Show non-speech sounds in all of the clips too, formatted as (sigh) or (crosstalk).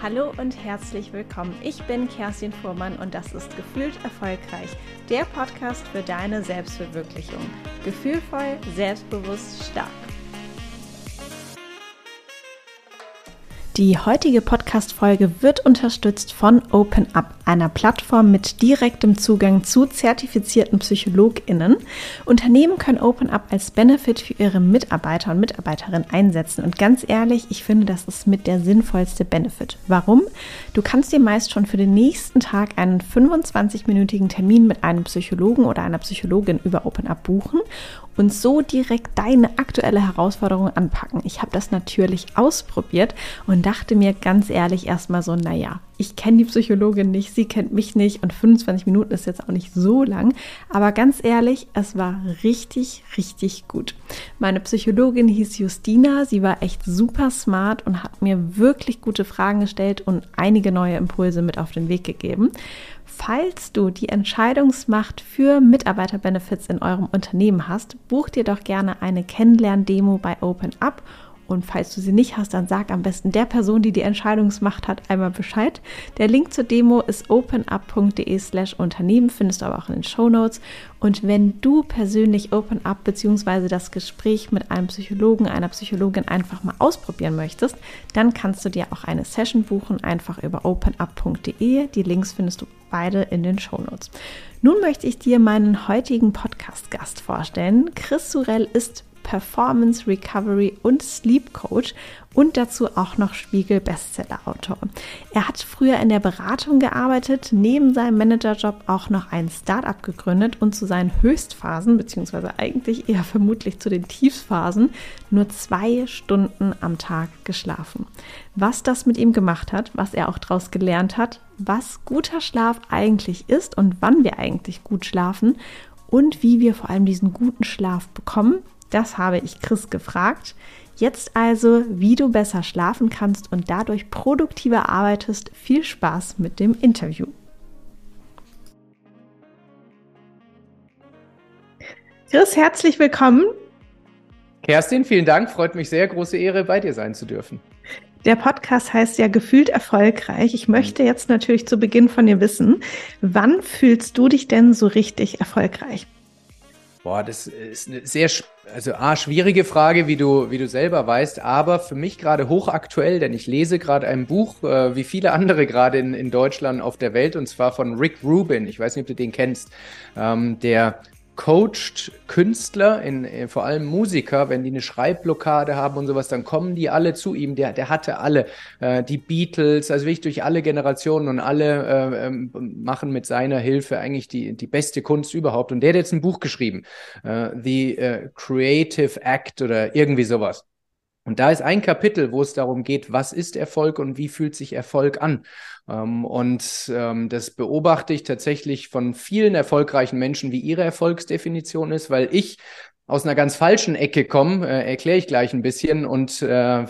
Hallo und herzlich willkommen. Ich bin Kerstin Fuhrmann und das ist Gefühlt Erfolgreich, der Podcast für deine Selbstverwirklichung. Gefühlvoll, selbstbewusst, stark. Die heutige Podcast-Folge wird unterstützt von OpenUp, einer Plattform mit direktem Zugang zu zertifizierten PsychologInnen. Unternehmen können OpenUp als Benefit für ihre Mitarbeiter und Mitarbeiterinnen einsetzen. Und ganz ehrlich, ich finde, das ist mit der sinnvollste Benefit. Warum? Du kannst dir meist schon für den nächsten Tag einen 25-minütigen Termin mit einem Psychologen oder einer Psychologin über OpenUp buchen und so direkt deine aktuelle Herausforderung anpacken. Ich habe das natürlich ausprobiert und dachte mir ganz ehrlich erstmal so, naja, ich kenne die Psychologin nicht, sie kennt mich nicht und 25 Minuten ist jetzt auch nicht so lang. Aber ganz ehrlich, es war richtig, richtig gut. Meine Psychologin hieß Justina, sie war echt super smart und hat mir wirklich gute Fragen gestellt und einige neue Impulse mit auf den Weg gegeben. Falls du die Entscheidungsmacht für Mitarbeiterbenefits in eurem Unternehmen hast, buch dir doch gerne eine Kennenlern-Demo bei OpenUp und falls du sie nicht hast, dann sag am besten der Person, die die Entscheidungsmacht hat, einmal Bescheid. Der Link zur Demo ist openup.de slash Unternehmen, findest du aber auch in den Show Notes. Und wenn du persönlich OpenUp bzw. das Gespräch mit einem Psychologen, einer Psychologin einfach mal ausprobieren möchtest, dann kannst du dir auch eine Session buchen, einfach über openup.de. Die Links findest du beide in den Show Notes. Nun möchte ich dir meinen heutigen Podcast-Gast vorstellen. Chris Surell ist Performance Recovery und Sleep Coach und dazu auch noch Spiegel Bestseller Autor. Er hat früher in der Beratung gearbeitet, neben seinem Managerjob auch noch ein Startup gegründet und zu seinen Höchstphasen, beziehungsweise eigentlich eher vermutlich zu den Tiefsphasen, nur zwei Stunden am Tag geschlafen. Was das mit ihm gemacht hat, was er auch daraus gelernt hat, was guter Schlaf eigentlich ist und wann wir eigentlich gut schlafen und wie wir vor allem diesen guten Schlaf bekommen, das habe ich Chris gefragt. Jetzt also, wie du besser schlafen kannst und dadurch produktiver arbeitest. Viel Spaß mit dem Interview. Chris, herzlich willkommen. Kerstin, vielen Dank. Freut mich sehr. Große Ehre, bei dir sein zu dürfen. Der Podcast heißt ja gefühlt erfolgreich. Ich möchte jetzt natürlich zu Beginn von dir wissen, wann fühlst du dich denn so richtig erfolgreich? Boah, das ist eine sehr, also A, schwierige Frage, wie du, wie du selber weißt, aber für mich gerade hochaktuell, denn ich lese gerade ein Buch, äh, wie viele andere gerade in, in Deutschland auf der Welt, und zwar von Rick Rubin. Ich weiß nicht, ob du den kennst. Ähm, der coacht Künstler, in, äh, vor allem Musiker, wenn die eine Schreibblockade haben und sowas, dann kommen die alle zu ihm. Der, der hatte alle, äh, die Beatles, also wirklich durch alle Generationen und alle äh, ähm, machen mit seiner Hilfe eigentlich die, die beste Kunst überhaupt. Und der hat jetzt ein Buch geschrieben, äh, The uh, Creative Act oder irgendwie sowas. Und da ist ein Kapitel, wo es darum geht, was ist Erfolg und wie fühlt sich Erfolg an. Ähm, und ähm, das beobachte ich tatsächlich von vielen erfolgreichen Menschen, wie ihre Erfolgsdefinition ist, weil ich aus einer ganz falschen Ecke komme, äh, erkläre ich gleich ein bisschen und äh,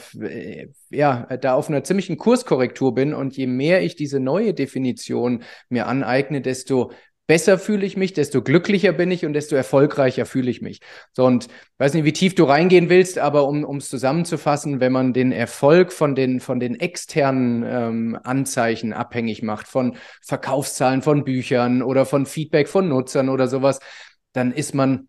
ja, da auf einer ziemlichen Kurskorrektur bin und je mehr ich diese neue Definition mir aneigne, desto besser fühle ich mich, desto glücklicher bin ich und desto erfolgreicher fühle ich mich. So und weiß nicht, wie tief du reingehen willst, aber um es zusammenzufassen, wenn man den Erfolg von den von den externen ähm, Anzeichen abhängig macht, von Verkaufszahlen von Büchern oder von Feedback von Nutzern oder sowas, dann ist man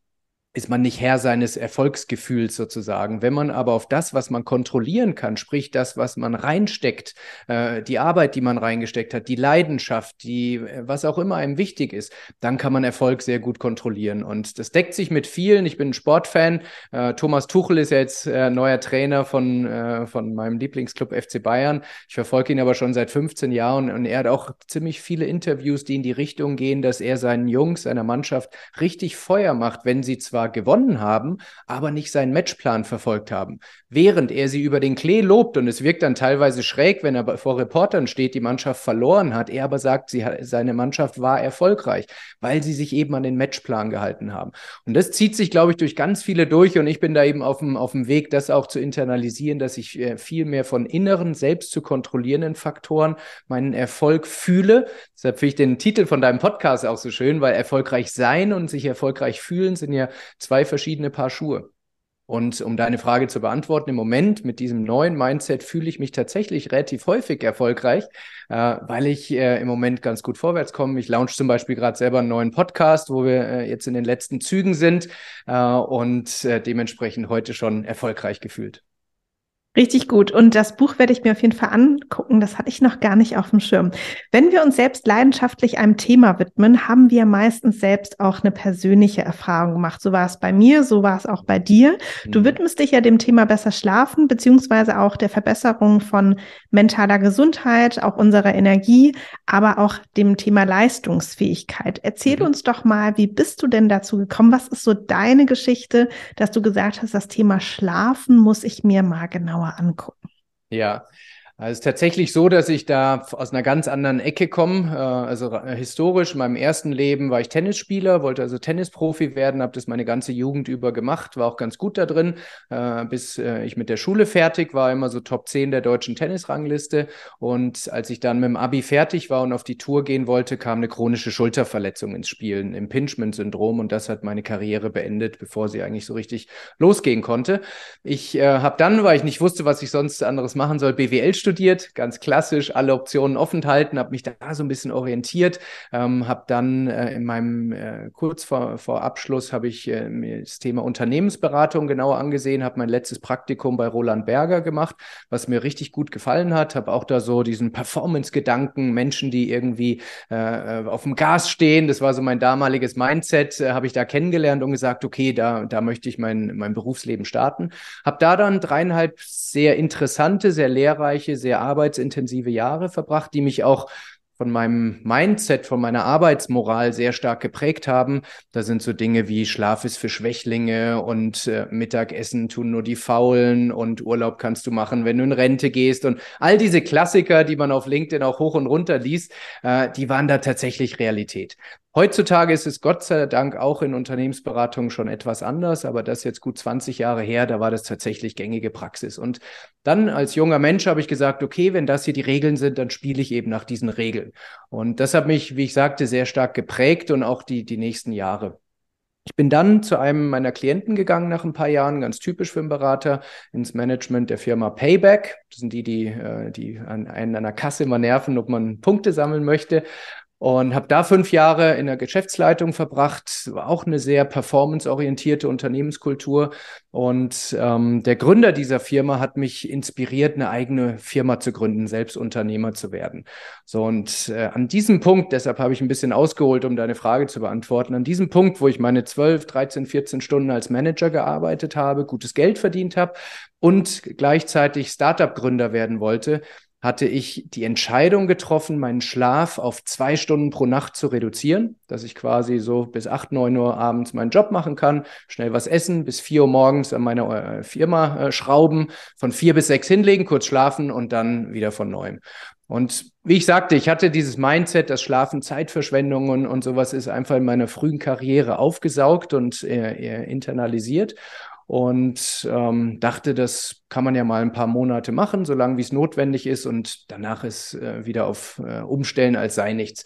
ist man nicht Herr seines Erfolgsgefühls sozusagen. Wenn man aber auf das, was man kontrollieren kann, sprich das, was man reinsteckt, äh, die Arbeit, die man reingesteckt hat, die Leidenschaft, die, äh, was auch immer einem wichtig ist, dann kann man Erfolg sehr gut kontrollieren. Und das deckt sich mit vielen. Ich bin ein Sportfan. Äh, Thomas Tuchel ist ja jetzt äh, neuer Trainer von, äh, von meinem Lieblingsclub FC Bayern. Ich verfolge ihn aber schon seit 15 Jahren und er hat auch ziemlich viele Interviews, die in die Richtung gehen, dass er seinen Jungs, seiner Mannschaft richtig Feuer macht, wenn sie zwar gewonnen haben, aber nicht seinen Matchplan verfolgt haben. Während er sie über den Klee lobt und es wirkt dann teilweise schräg, wenn er vor Reportern steht, die Mannschaft verloren hat, er aber sagt, sie, seine Mannschaft war erfolgreich, weil sie sich eben an den Matchplan gehalten haben. Und das zieht sich, glaube ich, durch ganz viele durch und ich bin da eben auf dem, auf dem Weg, das auch zu internalisieren, dass ich äh, viel mehr von inneren, selbst zu kontrollierenden Faktoren meinen Erfolg fühle. Deshalb finde ich den Titel von deinem Podcast auch so schön, weil erfolgreich sein und sich erfolgreich fühlen sind ja zwei verschiedene Paar Schuhe. Und um deine Frage zu beantworten, im Moment mit diesem neuen Mindset fühle ich mich tatsächlich relativ häufig erfolgreich, äh, weil ich äh, im Moment ganz gut vorwärts komme. Ich launch zum Beispiel gerade selber einen neuen Podcast, wo wir äh, jetzt in den letzten Zügen sind äh, und äh, dementsprechend heute schon erfolgreich gefühlt. Richtig gut. Und das Buch werde ich mir auf jeden Fall angucken. Das hatte ich noch gar nicht auf dem Schirm. Wenn wir uns selbst leidenschaftlich einem Thema widmen, haben wir meistens selbst auch eine persönliche Erfahrung gemacht. So war es bei mir, so war es auch bei dir. Du mhm. widmest dich ja dem Thema besser schlafen, beziehungsweise auch der Verbesserung von mentaler Gesundheit, auch unserer Energie, aber auch dem Thema Leistungsfähigkeit. Erzähl mhm. uns doch mal, wie bist du denn dazu gekommen? Was ist so deine Geschichte, dass du gesagt hast, das Thema Schlafen muss ich mir mal genau genauer angucken. Ja, es ist tatsächlich so, dass ich da aus einer ganz anderen Ecke komme. Äh, also äh, historisch, in meinem ersten Leben war ich Tennisspieler, wollte also Tennisprofi werden, habe das meine ganze Jugend über gemacht, war auch ganz gut da drin, äh, bis ich mit der Schule fertig war, immer so Top 10 der deutschen Tennisrangliste. Und als ich dann mit dem Abi fertig war und auf die Tour gehen wollte, kam eine chronische Schulterverletzung ins Spiel, ein Impingement-Syndrom und das hat meine Karriere beendet, bevor sie eigentlich so richtig losgehen konnte. Ich äh, habe dann, weil ich nicht wusste, was ich sonst anderes machen soll, BWL studiert studiert, ganz klassisch, alle Optionen offen halten, habe mich da so ein bisschen orientiert, ähm, habe dann äh, in meinem äh, kurz vor, vor Abschluss habe ich äh, mir das Thema Unternehmensberatung genauer angesehen, habe mein letztes Praktikum bei Roland Berger gemacht, was mir richtig gut gefallen hat, habe auch da so diesen Performance-Gedanken, Menschen, die irgendwie äh, auf dem Gas stehen, das war so mein damaliges Mindset, äh, habe ich da kennengelernt und gesagt, okay, da, da möchte ich mein, mein Berufsleben starten. Habe da dann dreieinhalb sehr interessante, sehr lehrreiche, sehr arbeitsintensive Jahre verbracht, die mich auch von meinem Mindset, von meiner Arbeitsmoral sehr stark geprägt haben. Da sind so Dinge wie Schlaf ist für Schwächlinge und äh, Mittagessen tun nur die Faulen und Urlaub kannst du machen, wenn du in Rente gehst und all diese Klassiker, die man auf LinkedIn auch hoch und runter liest, äh, die waren da tatsächlich Realität. Heutzutage ist es Gott sei Dank auch in Unternehmensberatungen schon etwas anders, aber das ist jetzt gut 20 Jahre her, da war das tatsächlich gängige Praxis. Und dann als junger Mensch habe ich gesagt, okay, wenn das hier die Regeln sind, dann spiele ich eben nach diesen Regeln. Und das hat mich, wie ich sagte, sehr stark geprägt und auch die, die nächsten Jahre. Ich bin dann zu einem meiner Klienten gegangen nach ein paar Jahren, ganz typisch für einen Berater, ins Management der Firma Payback. Das sind die, die, äh, die an einen an der Kasse immer nerven, ob man Punkte sammeln möchte und habe da fünf Jahre in der Geschäftsleitung verbracht. War auch eine sehr performanceorientierte Unternehmenskultur. Und ähm, der Gründer dieser Firma hat mich inspiriert, eine eigene Firma zu gründen, selbst Unternehmer zu werden. So und äh, an diesem Punkt, deshalb habe ich ein bisschen ausgeholt, um deine Frage zu beantworten. An diesem Punkt, wo ich meine 12, 13, 14 Stunden als Manager gearbeitet habe, gutes Geld verdient habe und gleichzeitig Startup-Gründer werden wollte, hatte ich die Entscheidung getroffen, meinen Schlaf auf zwei Stunden pro Nacht zu reduzieren, dass ich quasi so bis acht, neun Uhr abends meinen Job machen kann, schnell was essen, bis vier Uhr morgens an meiner äh, Firma äh, schrauben, von vier bis sechs hinlegen, kurz schlafen und dann wieder von neuem. Und wie ich sagte, ich hatte dieses Mindset, dass Schlafen Zeitverschwendung und, und sowas ist einfach in meiner frühen Karriere aufgesaugt und äh, internalisiert und ähm, dachte, das kann man ja mal ein paar Monate machen, solange wie es notwendig ist und danach ist äh, wieder auf äh, Umstellen als sei nichts.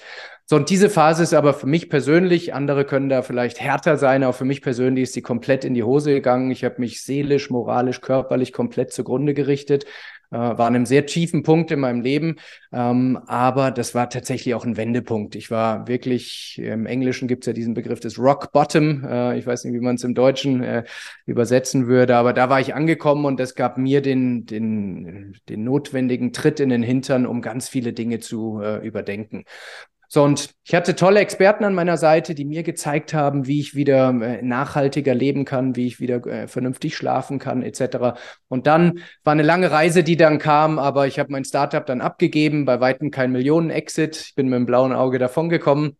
So, und diese Phase ist aber für mich persönlich, andere können da vielleicht härter sein, aber für mich persönlich ist sie komplett in die Hose gegangen. Ich habe mich seelisch, moralisch, körperlich komplett zugrunde gerichtet äh, war an einem sehr tiefen Punkt in meinem Leben, ähm, aber das war tatsächlich auch ein Wendepunkt. Ich war wirklich, im Englischen gibt es ja diesen Begriff des Rock Bottom, äh, ich weiß nicht, wie man es im Deutschen äh, übersetzen würde, aber da war ich angekommen und das gab mir den, den, den notwendigen Tritt in den Hintern, um ganz viele Dinge zu äh, überdenken. So, und ich hatte tolle Experten an meiner Seite, die mir gezeigt haben, wie ich wieder äh, nachhaltiger leben kann, wie ich wieder äh, vernünftig schlafen kann, etc. Und dann war eine lange Reise, die dann kam, aber ich habe mein Startup dann abgegeben, bei weitem kein Millionen-Exit. Ich bin mit dem blauen Auge davongekommen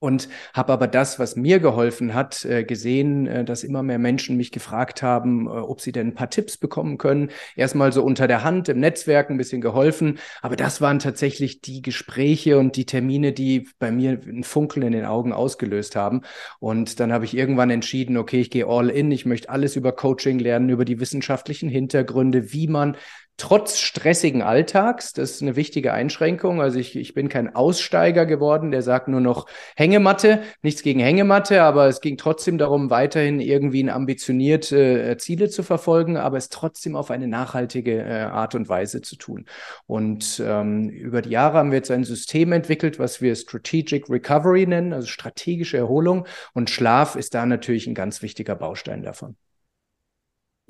und habe aber das, was mir geholfen hat, äh, gesehen, äh, dass immer mehr Menschen mich gefragt haben, äh, ob sie denn ein paar Tipps bekommen können. Erstmal so unter der Hand im Netzwerk ein bisschen geholfen, aber das waren tatsächlich die Gespräche und die Termine, die bei mir ein Funkeln in den Augen ausgelöst haben. Und dann habe ich irgendwann entschieden, okay, ich gehe all in, ich möchte alles über Coaching lernen, über die wissenschaftlichen Hintergründe, wie man trotz stressigen Alltags. Das ist eine wichtige Einschränkung. Also ich, ich bin kein Aussteiger geworden, der sagt nur noch Hängematte. Nichts gegen Hängematte, aber es ging trotzdem darum, weiterhin irgendwie ein ambitioniert äh, Ziele zu verfolgen, aber es trotzdem auf eine nachhaltige äh, Art und Weise zu tun. Und ähm, über die Jahre haben wir jetzt ein System entwickelt, was wir Strategic Recovery nennen, also strategische Erholung. Und Schlaf ist da natürlich ein ganz wichtiger Baustein davon.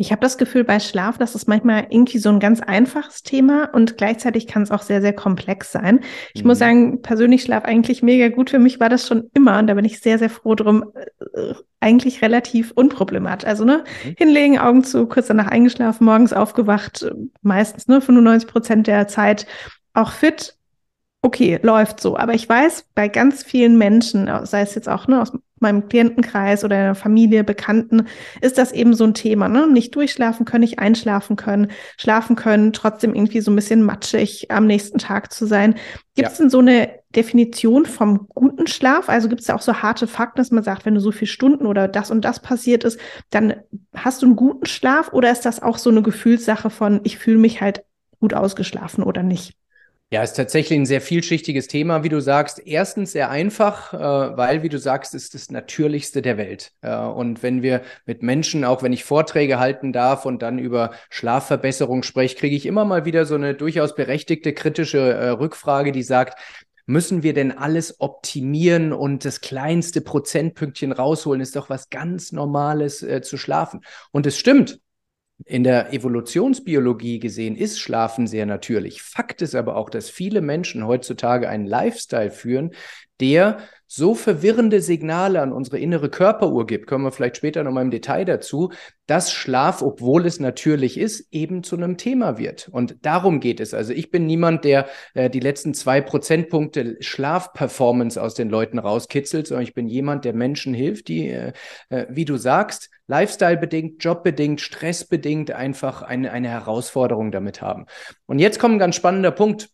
Ich habe das Gefühl bei Schlaf, das ist manchmal irgendwie so ein ganz einfaches Thema und gleichzeitig kann es auch sehr, sehr komplex sein. Ich mhm. muss sagen, persönlich Schlaf eigentlich mega gut. Für mich war das schon immer und da bin ich sehr, sehr froh drum. Äh, eigentlich relativ unproblematisch. Also, ne, mhm. hinlegen, Augen zu, kurz danach eingeschlafen, morgens aufgewacht, meistens, ne, 95 Prozent der Zeit auch fit okay, läuft so. Aber ich weiß, bei ganz vielen Menschen, sei es jetzt auch ne, aus meinem Klientenkreis oder der Familie, Bekannten, ist das eben so ein Thema. Ne? Nicht durchschlafen können, nicht einschlafen können, schlafen können, trotzdem irgendwie so ein bisschen matschig am nächsten Tag zu sein. Gibt es ja. denn so eine Definition vom guten Schlaf? Also gibt es da auch so harte Fakten, dass man sagt, wenn du so viele Stunden oder das und das passiert ist, dann hast du einen guten Schlaf oder ist das auch so eine Gefühlssache von, ich fühle mich halt gut ausgeschlafen oder nicht? Ja, ist tatsächlich ein sehr vielschichtiges Thema, wie du sagst. Erstens sehr einfach, äh, weil, wie du sagst, ist das Natürlichste der Welt. Äh, und wenn wir mit Menschen, auch wenn ich Vorträge halten darf und dann über Schlafverbesserung spreche, kriege ich immer mal wieder so eine durchaus berechtigte kritische äh, Rückfrage, die sagt, müssen wir denn alles optimieren und das kleinste Prozentpünktchen rausholen? Ist doch was ganz Normales zu schlafen. Und es stimmt. In der Evolutionsbiologie gesehen ist Schlafen sehr natürlich. Fakt ist aber auch, dass viele Menschen heutzutage einen Lifestyle führen, der so verwirrende Signale an unsere innere Körperuhr gibt, kommen wir vielleicht später nochmal im Detail dazu, dass Schlaf, obwohl es natürlich ist, eben zu einem Thema wird. Und darum geht es. Also ich bin niemand, der äh, die letzten zwei Prozentpunkte Schlafperformance aus den Leuten rauskitzelt, sondern ich bin jemand, der Menschen hilft, die, äh, äh wie du sagst, Lifestyle-bedingt, Jobbedingt, Stressbedingt einfach eine, eine Herausforderung damit haben. Und jetzt kommt ein ganz spannender Punkt.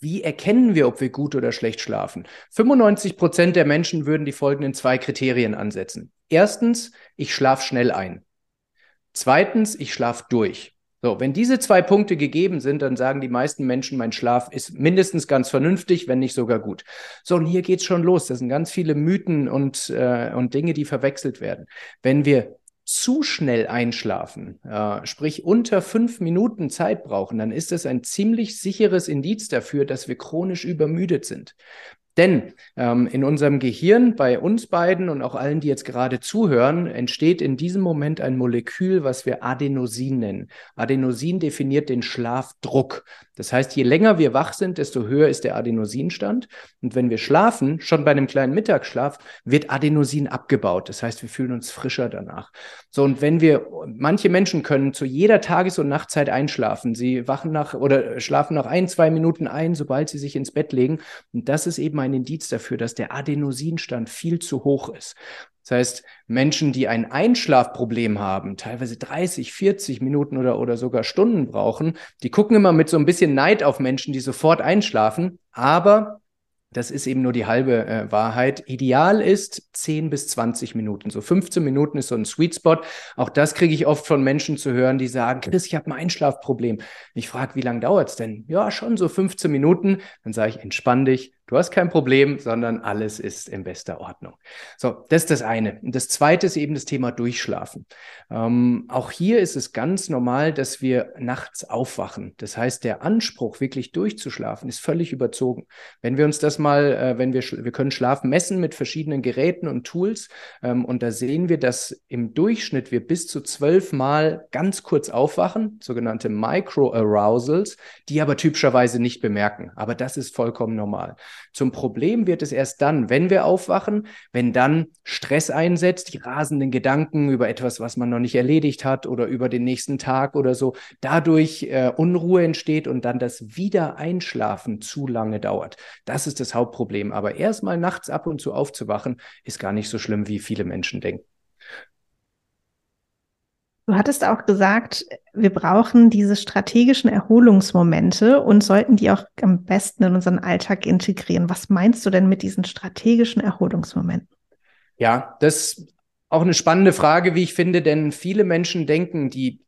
Wie erkennen wir, ob wir gut oder schlecht schlafen? 95 Prozent der Menschen würden die folgenden zwei Kriterien ansetzen. Erstens, ich schlafe schnell ein. Zweitens, ich schlafe durch. So, wenn diese zwei Punkte gegeben sind, dann sagen die meisten Menschen, mein Schlaf ist mindestens ganz vernünftig, wenn nicht sogar gut. So, und hier geht's schon los. Das sind ganz viele Mythen und, äh, und Dinge, die verwechselt werden. Wenn wir zu schnell einschlafen, äh, sprich unter fünf Minuten Zeit brauchen, dann ist das ein ziemlich sicheres Indiz dafür, dass wir chronisch übermüdet sind. Denn ähm, in unserem Gehirn, bei uns beiden und auch allen, die jetzt gerade zuhören, entsteht in diesem Moment ein Molekül, was wir Adenosin nennen. Adenosin definiert den Schlafdruck. Das heißt, je länger wir wach sind, desto höher ist der Adenosinstand. Und wenn wir schlafen, schon bei einem kleinen Mittagsschlaf, wird Adenosin abgebaut. Das heißt, wir fühlen uns frischer danach. So, und wenn wir, manche Menschen können zu jeder Tages- und Nachtzeit einschlafen. Sie wachen nach oder schlafen nach ein, zwei Minuten ein, sobald sie sich ins Bett legen. Und das ist eben ein Indiz dafür, dass der Adenosinstand viel zu hoch ist. Das heißt, Menschen, die ein Einschlafproblem haben, teilweise 30, 40 Minuten oder, oder sogar Stunden brauchen, die gucken immer mit so ein bisschen Neid auf Menschen, die sofort einschlafen. Aber das ist eben nur die halbe äh, Wahrheit. Ideal ist 10 bis 20 Minuten. So 15 Minuten ist so ein Sweet Spot. Auch das kriege ich oft von Menschen zu hören, die sagen, Chris, ich habe ein Einschlafproblem. Ich frage, wie lange dauert es denn? Ja, schon so 15 Minuten. Dann sage ich, entspann dich, Du hast kein Problem, sondern alles ist in bester Ordnung. So, das ist das eine. Und das zweite ist eben das Thema Durchschlafen. Ähm, auch hier ist es ganz normal, dass wir nachts aufwachen. Das heißt, der Anspruch, wirklich durchzuschlafen, ist völlig überzogen. Wenn wir uns das mal, äh, wenn wir, wir können Schlaf messen mit verschiedenen Geräten und Tools, ähm, und da sehen wir, dass im Durchschnitt wir bis zu zwölf Mal ganz kurz aufwachen, sogenannte Micro-Arousals, die aber typischerweise nicht bemerken. Aber das ist vollkommen normal. Zum Problem wird es erst dann, wenn wir aufwachen, wenn dann Stress einsetzt, die rasenden Gedanken über etwas, was man noch nicht erledigt hat oder über den nächsten Tag oder so, dadurch äh, Unruhe entsteht und dann das Wiedereinschlafen zu lange dauert. Das ist das Hauptproblem. Aber erstmal nachts ab und zu aufzuwachen, ist gar nicht so schlimm, wie viele Menschen denken. Du hattest auch gesagt, wir brauchen diese strategischen Erholungsmomente und sollten die auch am besten in unseren Alltag integrieren. Was meinst du denn mit diesen strategischen Erholungsmomenten? Ja, das ist auch eine spannende Frage, wie ich finde, denn viele Menschen denken, die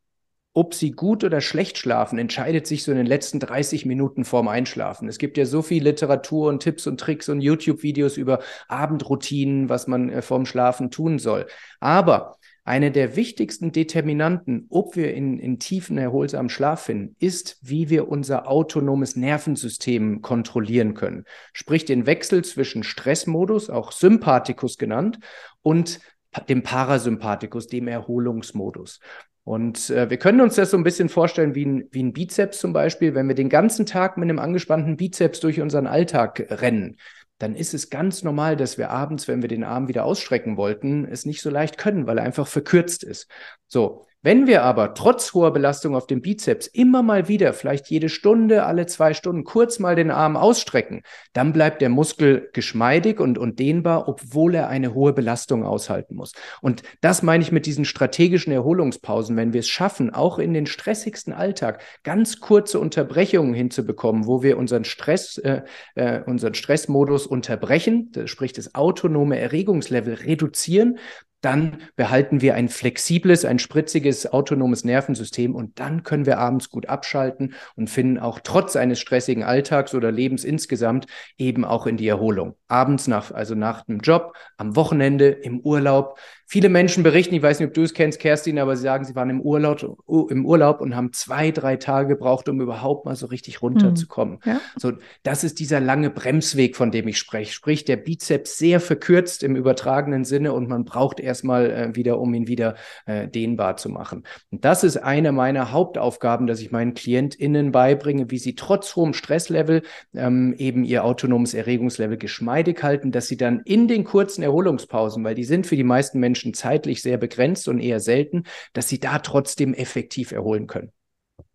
ob sie gut oder schlecht schlafen, entscheidet sich so in den letzten 30 Minuten vorm Einschlafen. Es gibt ja so viel Literatur und Tipps und Tricks und YouTube-Videos über Abendroutinen, was man äh, vorm Schlafen tun soll. Aber eine der wichtigsten Determinanten, ob wir in, in tiefen, erholsamen Schlaf finden, ist, wie wir unser autonomes Nervensystem kontrollieren können. Sprich den Wechsel zwischen Stressmodus, auch Sympathikus genannt, und dem Parasympathikus, dem Erholungsmodus. Und äh, wir können uns das so ein bisschen vorstellen wie ein, wie ein Bizeps zum Beispiel. Wenn wir den ganzen Tag mit einem angespannten Bizeps durch unseren Alltag rennen, dann ist es ganz normal, dass wir abends, wenn wir den Arm wieder ausstrecken wollten, es nicht so leicht können, weil er einfach verkürzt ist. So, wenn wir aber trotz hoher Belastung auf dem Bizeps immer mal wieder, vielleicht jede Stunde, alle zwei Stunden kurz mal den Arm ausstrecken, dann bleibt der Muskel geschmeidig und, und dehnbar, obwohl er eine hohe Belastung aushalten muss. Und das meine ich mit diesen strategischen Erholungspausen, wenn wir es schaffen, auch in den stressigsten Alltag ganz kurze Unterbrechungen hinzubekommen, wo wir unseren Stress, äh, äh, unseren Stressmodus unterbrechen, sprich das autonome Erregungslevel reduzieren, dann behalten wir ein flexibles, ein spritziges, autonomes Nervensystem und dann können wir abends gut abschalten und finden auch trotz eines stressigen Alltags oder Lebens insgesamt eben auch in die Erholung. Abends nach, also nach dem Job, am Wochenende, im Urlaub, Viele Menschen berichten, ich weiß nicht, ob du es kennst, Kerstin, aber sie sagen, sie waren im Urlaub, im Urlaub und haben zwei, drei Tage gebraucht, um überhaupt mal so richtig runterzukommen. Mhm. Ja. So, das ist dieser lange Bremsweg, von dem ich spreche. Sprich, der Bizeps sehr verkürzt im übertragenen Sinne und man braucht erstmal äh, wieder, um ihn wieder äh, dehnbar zu machen. Und das ist eine meiner Hauptaufgaben, dass ich meinen KlientInnen beibringe, wie sie trotz hohem Stresslevel ähm, eben ihr autonomes Erregungslevel geschmeidig halten, dass sie dann in den kurzen Erholungspausen, weil die sind für die meisten Menschen Menschen zeitlich sehr begrenzt und eher selten, dass sie da trotzdem effektiv erholen können.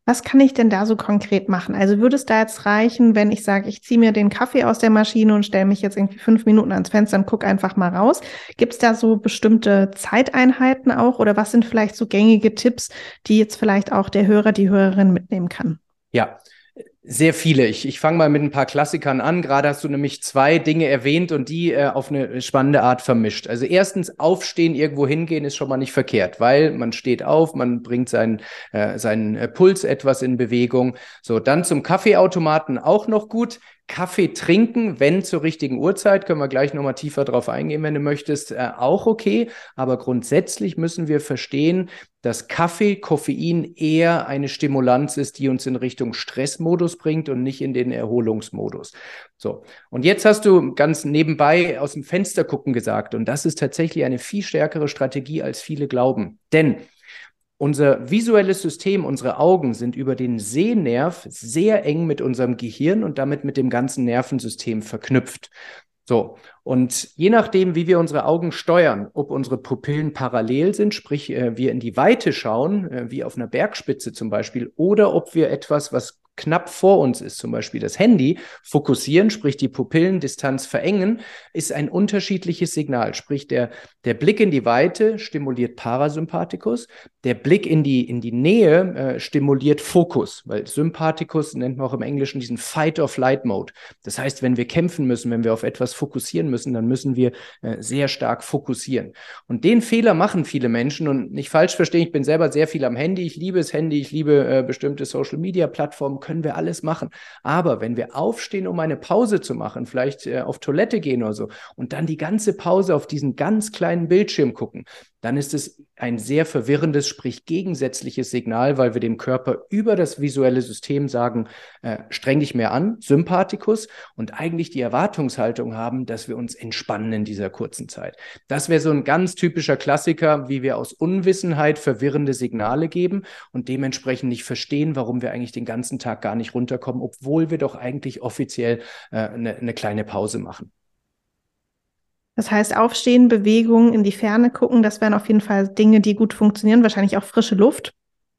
Was kann ich denn da so konkret machen? Also würde es da jetzt reichen, wenn ich sage, ich ziehe mir den Kaffee aus der Maschine und stelle mich jetzt irgendwie fünf Minuten ans Fenster und gucke einfach mal raus? Gibt es da so bestimmte Zeiteinheiten auch oder was sind vielleicht so gängige Tipps, die jetzt vielleicht auch der Hörer, die Hörerin mitnehmen kann? Ja, sehr viele. Ich, ich fange mal mit ein paar Klassikern an. Gerade hast du nämlich zwei Dinge erwähnt und die äh, auf eine spannende Art vermischt. Also erstens, aufstehen, irgendwo hingehen ist schon mal nicht verkehrt, weil man steht auf, man bringt seinen, äh, seinen äh, Puls etwas in Bewegung. So, dann zum Kaffeeautomaten auch noch gut. Kaffee trinken, wenn zur richtigen Uhrzeit, können wir gleich nochmal tiefer drauf eingehen, wenn du möchtest, äh, auch okay. Aber grundsätzlich müssen wir verstehen, dass Kaffee, Koffein eher eine Stimulanz ist, die uns in Richtung Stressmodus bringt und nicht in den Erholungsmodus. So. Und jetzt hast du ganz nebenbei aus dem Fenster gucken gesagt. Und das ist tatsächlich eine viel stärkere Strategie, als viele glauben. Denn unser visuelles System, unsere Augen sind über den Sehnerv sehr eng mit unserem Gehirn und damit mit dem ganzen Nervensystem verknüpft. So, und je nachdem, wie wir unsere Augen steuern, ob unsere Pupillen parallel sind, sprich äh, wir in die Weite schauen, äh, wie auf einer Bergspitze zum Beispiel, oder ob wir etwas, was knapp vor uns ist, zum Beispiel das Handy, fokussieren, sprich die Pupillendistanz verengen, ist ein unterschiedliches Signal. Sprich, der, der Blick in die Weite stimuliert Parasympathikus, der Blick in die, in die Nähe äh, stimuliert Fokus, weil Sympathikus nennt man auch im Englischen diesen Fight-or-Flight-Mode. Das heißt, wenn wir kämpfen müssen, wenn wir auf etwas fokussieren müssen, dann müssen wir äh, sehr stark fokussieren. Und den Fehler machen viele Menschen und nicht falsch verstehen, ich bin selber sehr viel am Handy, ich liebe das Handy, ich liebe äh, bestimmte Social-Media-Plattformen, können wir alles machen. Aber wenn wir aufstehen, um eine Pause zu machen, vielleicht äh, auf Toilette gehen oder so, und dann die ganze Pause auf diesen ganz kleinen Bildschirm gucken, dann ist es ein sehr verwirrendes, sprich gegensätzliches Signal, weil wir dem Körper über das visuelle System sagen, äh, streng dich mehr an, Sympathikus, und eigentlich die Erwartungshaltung haben, dass wir uns entspannen in dieser kurzen Zeit. Das wäre so ein ganz typischer Klassiker, wie wir aus Unwissenheit verwirrende Signale geben und dementsprechend nicht verstehen, warum wir eigentlich den ganzen Tag gar nicht runterkommen, obwohl wir doch eigentlich offiziell äh, eine, eine kleine Pause machen. Das heißt, aufstehen, Bewegung, in die Ferne gucken, das wären auf jeden Fall Dinge, die gut funktionieren. Wahrscheinlich auch frische Luft.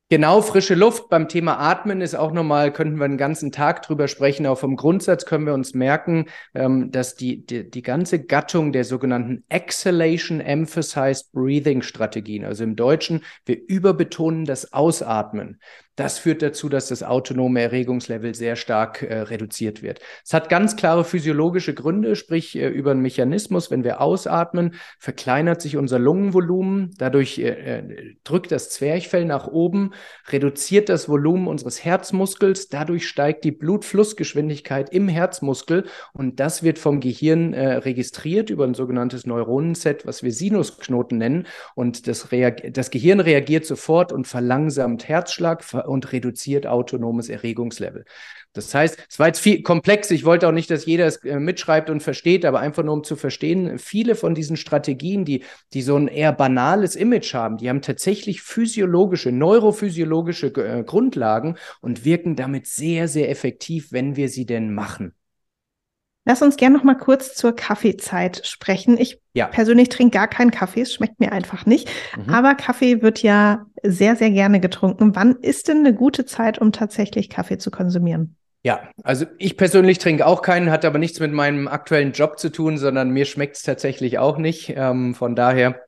Genau, frische Luft. Beim Thema Atmen ist auch nochmal, könnten wir einen ganzen Tag drüber sprechen. Auch vom Grundsatz können wir uns merken, ähm, dass die, die, die ganze Gattung der sogenannten Exhalation Emphasized Breathing Strategien, also im Deutschen, wir überbetonen das Ausatmen Das führt dazu, dass das autonome Erregungslevel sehr stark äh, reduziert wird. Es hat ganz klare physiologische Gründe, sprich äh, über einen Mechanismus, wenn wir ausatmen, verkleinert sich unser Lungenvolumen, dadurch äh, äh, drückt das Zwerchfell nach oben, reduziert das Volumen unseres Herzmuskels, dadurch steigt die Blutflussgeschwindigkeit im Herzmuskel und das wird vom Gehirn äh, registriert über ein sogenanntes Neuronenset, was wir Sinusknoten nennen. Und das, das Gehirn reagiert sofort und verlangsamt Herzschlag, und reduziert autonomes Erregungslevel. Das heißt, es war jetzt viel komplex. Ich wollte auch nicht, dass jeder es äh, mitschreibt und versteht, aber einfach nur um zu verstehen, viele von diesen Strategien, die, die so ein eher banales Image haben, die haben tatsächlich physiologische, neurophysiologische äh, Grundlagen und wirken damit sehr, sehr effektiv, wenn wir sie denn machen. Lass uns gerne noch mal kurz zur Kaffeezeit sprechen. Ich ja. persönlich trinke gar keinen Kaffee, es schmeckt mir einfach nicht. Mhm. Aber Kaffee wird ja sehr, sehr gerne getrunken. Wann ist denn eine gute Zeit, um tatsächlich Kaffee zu konsumieren? Ja, also ich persönlich trinke auch keinen, hat aber nichts mit meinem aktuellen Job zu tun, sondern mir schmeckt es tatsächlich auch nicht. Ähm, von daher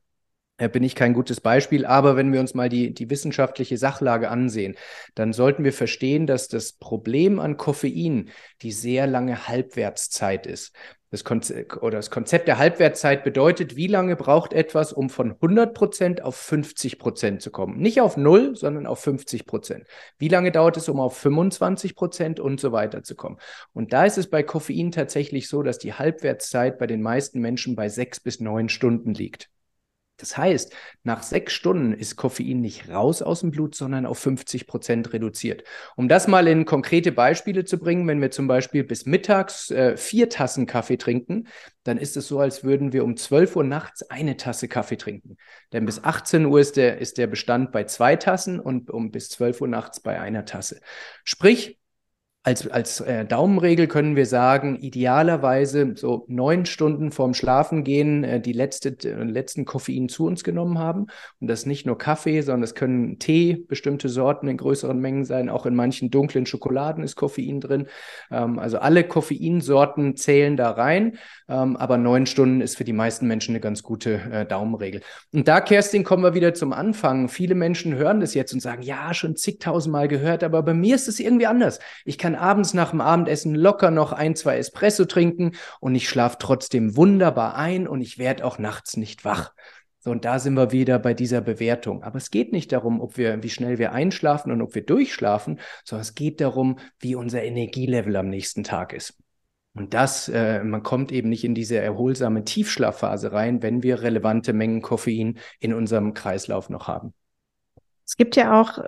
bin ich kein gutes Beispiel. Aber wenn wir uns mal die, die wissenschaftliche Sachlage ansehen, dann sollten wir verstehen, dass das Problem an Koffein die sehr lange Halbwertszeit ist. Das Konzept, oder das Konzept der Halbwertszeit bedeutet, wie lange braucht etwas, um von 100 Prozent auf 50 Prozent zu kommen. Nicht auf null, sondern auf 50 Prozent. Wie lange dauert es, um auf 25 Prozent und so weiter zu kommen? Und da ist es bei Koffein tatsächlich so, dass die Halbwertszeit bei den meisten Menschen bei sechs bis neun Stunden liegt. Das heißt, nach sechs Stunden ist Koffein nicht raus aus dem Blut, sondern auf 50 Prozent reduziert. Um das mal in konkrete Beispiele zu bringen, wenn wir zum Beispiel bis mittags äh, vier Tassen Kaffee trinken, dann ist es so, als würden wir um 12 Uhr nachts eine Tasse Kaffee trinken. Denn bis 18 Uhr ist der, ist der Bestand bei zwei Tassen und um bis 12 Uhr nachts bei einer Tasse. Sprich, als, als äh, Daumenregel können wir sagen, idealerweise so neun Stunden vorm Schlafengehen äh, die letzte, äh, letzten Koffein zu uns genommen haben. Und das nicht nur Kaffee, sondern es können Tee, bestimmte Sorten in größeren Mengen sein. Auch in manchen dunklen Schokoladen ist Koffein drin. Ähm, also alle Koffeinsorten zählen da rein. Ähm, aber neun Stunden ist für die meisten Menschen eine ganz gute äh, Daumenregel. Und da, Kerstin, kommen wir wieder zum Anfang. Viele Menschen hören das jetzt und sagen, ja, schon zigtausendmal gehört, aber bei mir ist es irgendwie anders. Ich kann kann abends nach dem Abendessen locker noch ein, zwei Espresso trinken und ich schlafe trotzdem wunderbar ein und ich werde auch nachts nicht wach. So, und da sind wir wieder bei dieser Bewertung. Aber es geht nicht darum, ob wir, wie schnell wir einschlafen und ob wir durchschlafen, sondern es geht darum, wie unser Energielevel am nächsten Tag ist. Und das, äh, man kommt eben nicht in diese erholsame Tiefschlafphase rein, wenn wir relevante Mengen Koffein in unserem Kreislauf noch haben. Es gibt ja auch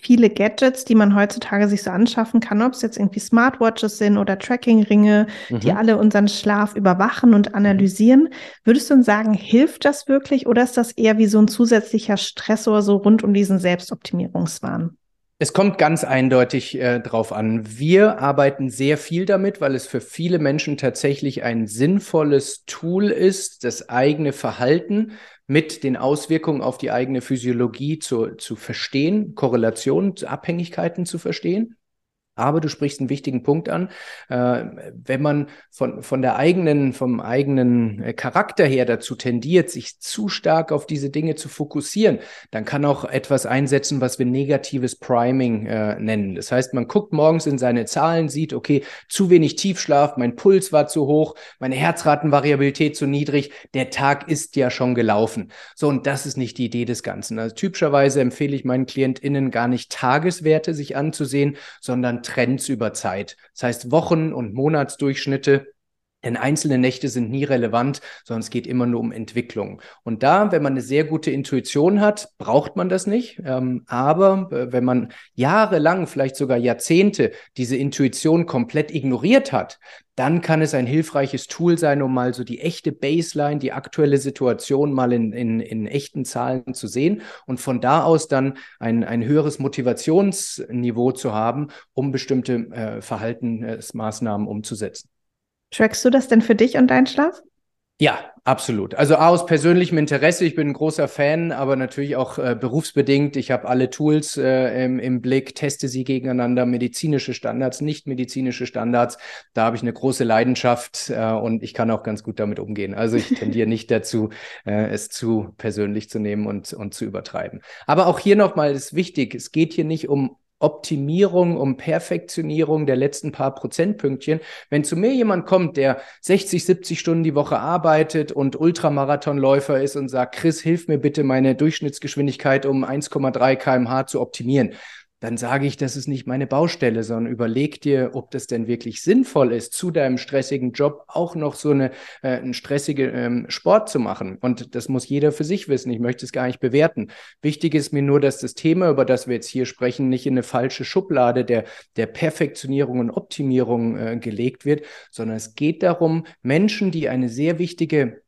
viele Gadgets, die man heutzutage sich so anschaffen kann, ob es jetzt irgendwie Smartwatches sind oder Trackingringe, mhm. die alle unseren Schlaf überwachen und analysieren. Würdest du uns sagen, hilft das wirklich oder ist das eher wie so ein zusätzlicher Stressor so rund um diesen Selbstoptimierungswahn? Es kommt ganz eindeutig äh, drauf an. Wir arbeiten sehr viel damit, weil es für viele Menschen tatsächlich ein sinnvolles Tool ist, das eigene Verhalten mit den Auswirkungen auf die eigene Physiologie zu, zu verstehen, Korrelationen, Abhängigkeiten zu verstehen. Aber du sprichst einen wichtigen Punkt an. Äh, wenn man von, von der eigenen, vom eigenen äh, Charakter her dazu tendiert, sich zu stark auf diese Dinge zu fokussieren, dann kann auch etwas einsetzen, was wir negatives Priming äh, nennen. Das heißt, man guckt morgens in seine Zahlen, sieht, okay, zu wenig Tiefschlaf, mein Puls war zu hoch, meine Herzratenvariabilität zu niedrig, der Tag ist ja schon gelaufen. So, und das ist nicht die Idee des Ganzen. Also typischerweise empfehle ich meinen KlientInnen gar nicht Tageswerte sich anzusehen, sondern Trends über Zeit. Das heißt Wochen- und Monatsdurchschnitte. Denn einzelne Nächte sind nie relevant, sondern es geht immer nur um Entwicklung. Und da, wenn man eine sehr gute Intuition hat, braucht man das nicht. Ähm, aber äh, wenn man jahrelang, vielleicht sogar Jahrzehnte diese Intuition komplett ignoriert hat, dann kann es ein hilfreiches Tool sein, um mal so die echte Baseline, die aktuelle Situation mal in, in, in echten Zahlen zu sehen und von da aus dann ein, ein höheres Motivationsniveau zu haben, um bestimmte äh, Verhaltensmaßnahmen umzusetzen. Trackst du das denn für dich und deinen Schlaf? Ja, absolut. Also aus persönlichem Interesse. Ich bin ein großer Fan, aber natürlich auch äh, berufsbedingt. Ich habe alle Tools äh, im, im, Blick, teste sie gegeneinander, medizinische Standards, nicht medizinische Standards. Da habe ich eine große Leidenschaft äh, und ich kann auch ganz gut damit umgehen. Also ich tendiere (laughs) nicht dazu, äh, es zu persönlich zu nehmen und, und zu übertreiben. Aber auch hier nochmal ist wichtig, es geht hier nicht um Optimierung, um Perfektionierung der letzten paar Prozentpünktchen. Wenn zu mir jemand kommt, der 60, 70 Stunden die Woche arbeitet und Ultramarathonläufer ist und sagt, Chris, hilf mir bitte, meine Durchschnittsgeschwindigkeit um 1,3 kmh zu optimieren, dann sage ich, das ist nicht meine Baustelle, sondern überleg dir, ob das denn wirklich sinnvoll ist, zu deinem stressigen Job auch noch so eine, äh, einen stressigen ähm, Sport zu machen. Und das muss jeder für sich wissen. Ich möchte es gar nicht bewerten. Wichtig ist mir nur, dass das Thema, über das wir jetzt hier sprechen, nicht in eine falsche Schublade der, der Perfektionierung und Optimierung äh, gelegt wird, sondern es geht darum, Menschen, die eine sehr wichtige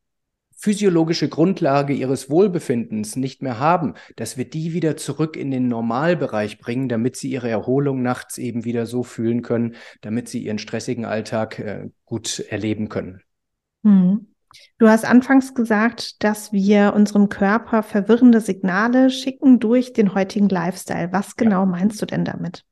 physiologische Grundlage ihres Wohlbefindens nicht mehr haben, dass wir die wieder zurück in den Normalbereich bringen, damit sie ihre Erholung nachts eben wieder so fühlen können, damit sie ihren stressigen Alltag äh, gut erleben können. Hm. Du hast anfangs gesagt, dass wir unserem Körper verwirrende Signale schicken durch den heutigen Lifestyle. Was genau ja. meinst du denn damit?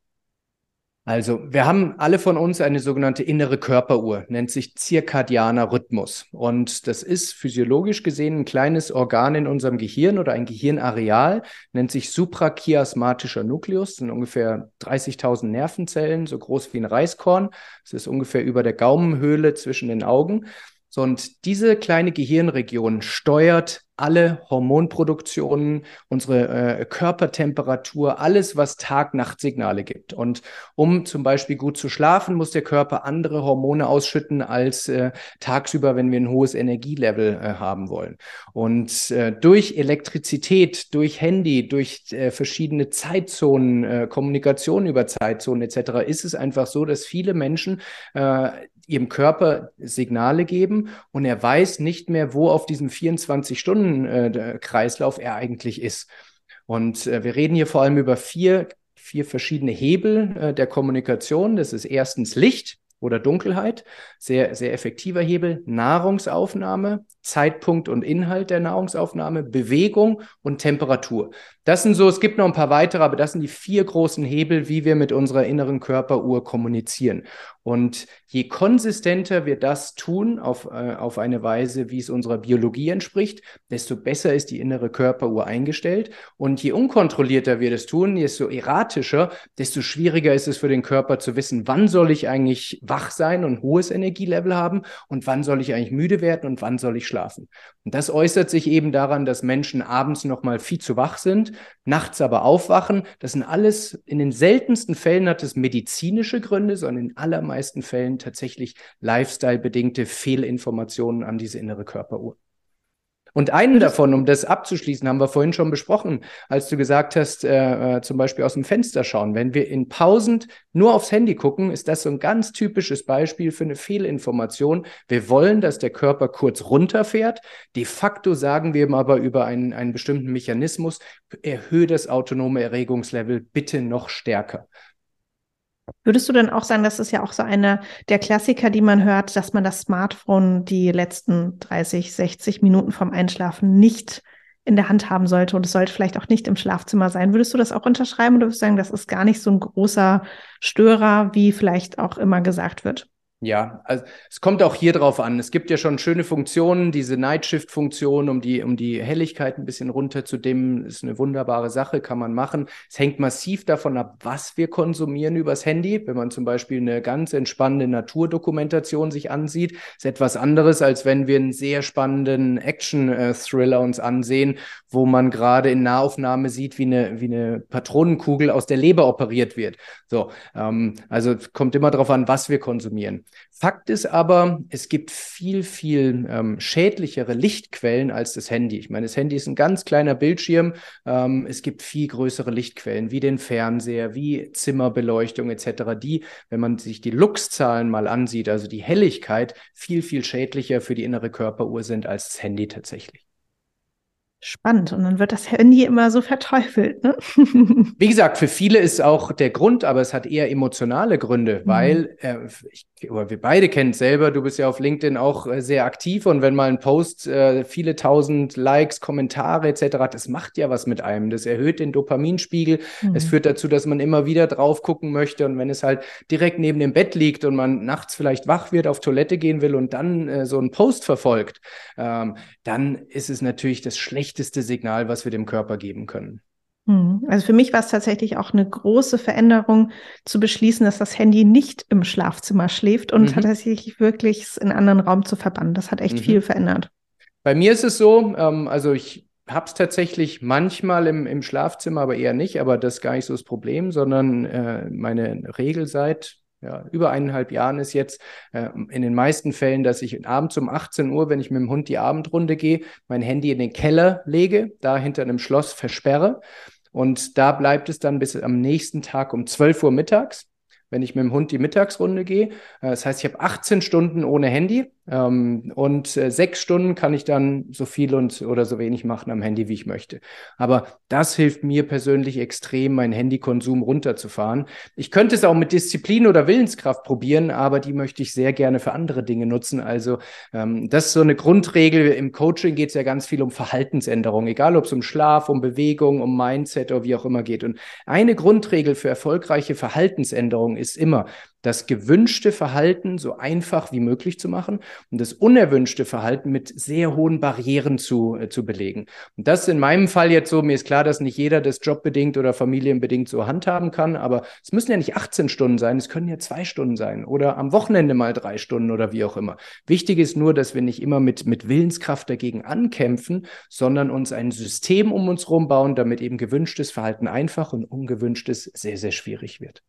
Also, wir haben alle von uns eine sogenannte innere Körperuhr, nennt sich zirkadianer Rhythmus. Und das ist physiologisch gesehen ein kleines Organ in unserem Gehirn oder ein Gehirnareal, nennt sich suprachiasmatischer Nukleus, sind ungefähr 30.000 Nervenzellen, so groß wie ein Reiskorn. Das ist ungefähr über der Gaumenhöhle zwischen den Augen. So, und diese kleine Gehirnregion steuert alle Hormonproduktionen, unsere äh, Körpertemperatur, alles, was Tag-Nacht-Signale gibt. Und um zum Beispiel gut zu schlafen, muss der Körper andere Hormone ausschütten als äh, tagsüber, wenn wir ein hohes Energielevel äh, haben wollen. Und äh, durch Elektrizität, durch Handy, durch äh, verschiedene Zeitzonen, äh, Kommunikation über Zeitzonen etc. ist es einfach so, dass viele Menschen ihrem Körper Signale geben und er weiß nicht mehr, wo auf diesem 24-Stunden-Kreislauf er eigentlich ist. Und äh, wir reden hier vor allem über vier, vier verschiedene Hebel äh, der Kommunikation. Das ist erstens Licht oder Dunkelheit, sehr, sehr effektiver Hebel, Nahrungsaufnahme, Zeitpunkt und Inhalt der Nahrungsaufnahme, Bewegung und Temperatur. Das sind so, es gibt noch ein paar weitere, aber das sind die vier großen Hebel, wie wir mit unserer inneren Körperuhr kommunizieren. Und je konsistenter wir das tun auf, äh, auf eine Weise, wie es unserer Biologie entspricht, desto besser ist die innere Körperuhr eingestellt. Und je unkontrollierter wir das tun, desto erratischer, desto schwieriger ist es für den Körper zu wissen, wann soll ich eigentlich wach sein und hohes Energielevel haben und wann soll ich eigentlich müde werden und wann soll ich schlafen. Und das äußert sich eben daran, dass Menschen abends noch mal viel zu wach sind, nachts aber aufwachen. Das sind alles, in den seltensten Fällen hat es medizinische Gründe, sondern in allermeisten Fällen tatsächlich lifestyle-bedingte Fehlinformationen an diese innere Körperuhr. Und einen davon, um das abzuschließen, haben wir vorhin schon besprochen, als du gesagt hast, äh, äh, zum Beispiel aus dem Fenster schauen. Wenn wir in Pausen nur aufs Handy gucken, ist das so ein ganz typisches Beispiel für eine Fehlinformation. Wir wollen, dass der Körper kurz runterfährt. De facto sagen wir ihm aber über einen, einen bestimmten Mechanismus, erhöhe das autonome Erregungslevel bitte noch stärker. Würdest du denn auch sagen, das ist ja auch so eine der Klassiker, die man hört, dass man das Smartphone die letzten 30, 60 Minuten vom Einschlafen nicht in der Hand haben sollte und es sollte vielleicht auch nicht im Schlafzimmer sein. Würdest du das auch unterschreiben oder würdest du sagen, das ist gar nicht so ein großer Störer, wie vielleicht auch immer gesagt wird? Ja, also es kommt auch hier drauf an. Es gibt ja schon schöne Funktionen, diese Nightshift-Funktion, um die, um die Helligkeit ein bisschen runterzudimmen, ist eine wunderbare Sache, kann man machen. Es hängt massiv davon ab, was wir konsumieren übers Handy. Wenn man zum Beispiel eine ganz entspannende Naturdokumentation sich ansieht, ist etwas anderes, als wenn wir einen sehr spannenden Action-Thriller uns ansehen, wo man gerade in Nahaufnahme sieht, wie eine, wie eine Patronenkugel aus der Leber operiert wird. So, ähm, also kommt immer darauf an, was wir konsumieren. Fakt ist aber, es gibt viel, viel ähm, schädlichere Lichtquellen als das Handy. Ich meine, das Handy ist ein ganz kleiner Bildschirm. Ähm, es gibt viel größere Lichtquellen, wie den Fernseher, wie Zimmerbeleuchtung etc., die, wenn man sich die Lux-Zahlen mal ansieht, also die Helligkeit, viel, viel schädlicher für die innere Körperuhr sind als das Handy tatsächlich. Spannend. Und dann wird das Handy immer so verteufelt. Ne? (laughs) Wie gesagt, für viele ist auch der Grund, aber es hat eher emotionale Gründe, mhm. weil äh, ich, wir beide kennen es selber. Du bist ja auf LinkedIn auch äh, sehr aktiv und wenn mal ein Post äh, viele tausend Likes, Kommentare etc. das macht ja was mit einem. Das erhöht den Dopaminspiegel. Mhm. Es führt dazu, dass man immer wieder drauf gucken möchte und wenn es halt direkt neben dem Bett liegt und man nachts vielleicht wach wird, auf Toilette gehen will und dann äh, so einen Post verfolgt, ähm, dann ist es natürlich das Schlechte schlechteste Signal, was wir dem Körper geben können. Hm. Also für mich war es tatsächlich auch eine große Veränderung zu beschließen, dass das Handy nicht im Schlafzimmer schläft und mhm. tatsächlich wirklich es in einen anderen Raum zu verbannen. Das hat echt mhm. viel verändert. Bei mir ist es so, ähm, also ich habe es tatsächlich manchmal im, im Schlafzimmer, aber eher nicht, aber das ist gar nicht so das Problem, sondern äh, meine Regel seit ja, über eineinhalb Jahren ist jetzt äh, in den meisten Fällen, dass ich abends um 18 Uhr, wenn ich mit dem Hund die Abendrunde gehe, mein Handy in den Keller lege, da hinter einem Schloss versperre. Und da bleibt es dann bis am nächsten Tag um 12 Uhr mittags wenn ich mit dem Hund die Mittagsrunde gehe. Äh, das heißt, ich habe 18 Stunden ohne Handy ähm, und äh, sechs Stunden kann ich dann so viel und oder so wenig machen am Handy, wie ich möchte. Aber das hilft mir persönlich extrem, meinen Handykonsum runterzufahren. Ich könnte es auch mit Disziplin oder Willenskraft probieren, aber die möchte ich sehr gerne für andere Dinge nutzen. Also ähm, das ist so eine Grundregel. Im Coaching geht es ja ganz viel um Verhaltensänderung, egal ob es um Schlaf, um Bewegung, um Mindset oder wie auch immer geht. Und eine Grundregel für erfolgreiche Verhaltensänderung ist immer, das gewünschte Verhalten so einfach wie möglich zu machen und das unerwünschte Verhalten mit sehr hohen Barrieren zu, äh, zu belegen. Und das in meinem Fall jetzt so, mir ist klar, dass nicht jeder das jobbedingt oder familienbedingt so handhaben kann, aber es müssen ja nicht 18 Stunden sein, es können ja zwei Stunden sein oder am Wochenende mal drei Stunden oder wie auch immer. Wichtig ist nur, dass wir nicht immer mit, mit Willenskraft dagegen ankämpfen, sondern uns ein System um uns herum bauen, damit eben gewünschtes Verhalten einfach und ungewünschtes sehr, sehr schwierig wird.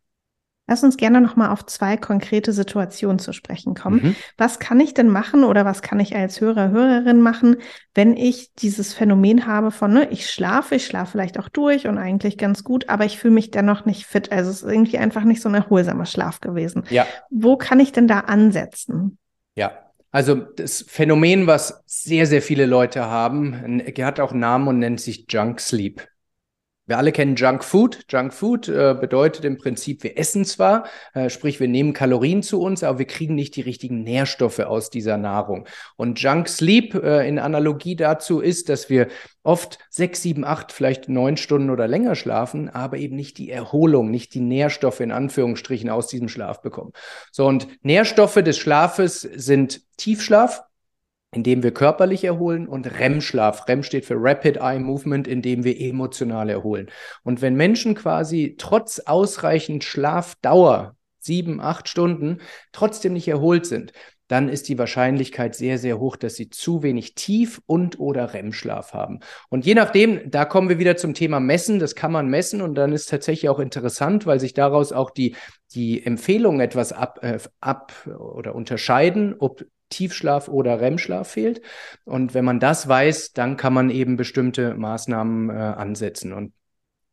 Lass uns gerne noch mal auf zwei konkrete Situationen zu sprechen kommen. Mhm. Was kann ich denn machen oder was kann ich als Hörer, Hörerin machen, wenn ich dieses Phänomen habe von, ne, ich schlafe, ich schlafe vielleicht auch durch und eigentlich ganz gut, aber ich fühle mich dennoch nicht fit. Also es ist irgendwie einfach nicht so ein erholsamer Schlaf gewesen. Ja. Wo kann ich denn da ansetzen? Ja, also das Phänomen, was sehr, sehr viele Leute haben, hat auch Namen und nennt sich Junk Sleep. Wir alle kennen Junk Food. Junk Food äh, bedeutet im Prinzip, wir essen zwar, äh, sprich wir nehmen Kalorien zu uns, aber wir kriegen nicht die richtigen Nährstoffe aus dieser Nahrung. Und Junk Sleep äh, in Analogie dazu ist, dass wir oft sechs, sieben, acht, vielleicht neun Stunden oder länger schlafen, aber eben nicht die Erholung, nicht die Nährstoffe in Anführungsstrichen aus diesem Schlaf bekommen. So und Nährstoffe des Schlafes sind Tiefschlaf, indem wir körperlich erholen und REM-Schlaf. REM steht für Rapid Eye Movement, indem wir emotional erholen. Und wenn Menschen quasi trotz ausreichend Schlafdauer, sieben, acht Stunden, trotzdem nicht erholt sind, dann ist die Wahrscheinlichkeit sehr, sehr hoch, dass sie zu wenig Tief- und oder REM-Schlaf haben. Und je nachdem, da kommen wir wieder zum Thema Messen, das kann man messen und dann ist tatsächlich auch interessant, weil sich daraus auch die, die Empfehlungen etwas ab, äh, ab oder unterscheiden, ob Tiefschlaf oder REM-Schlaf fehlt. Und wenn man das weiß, dann kann man eben bestimmte Maßnahmen äh, ansetzen. Und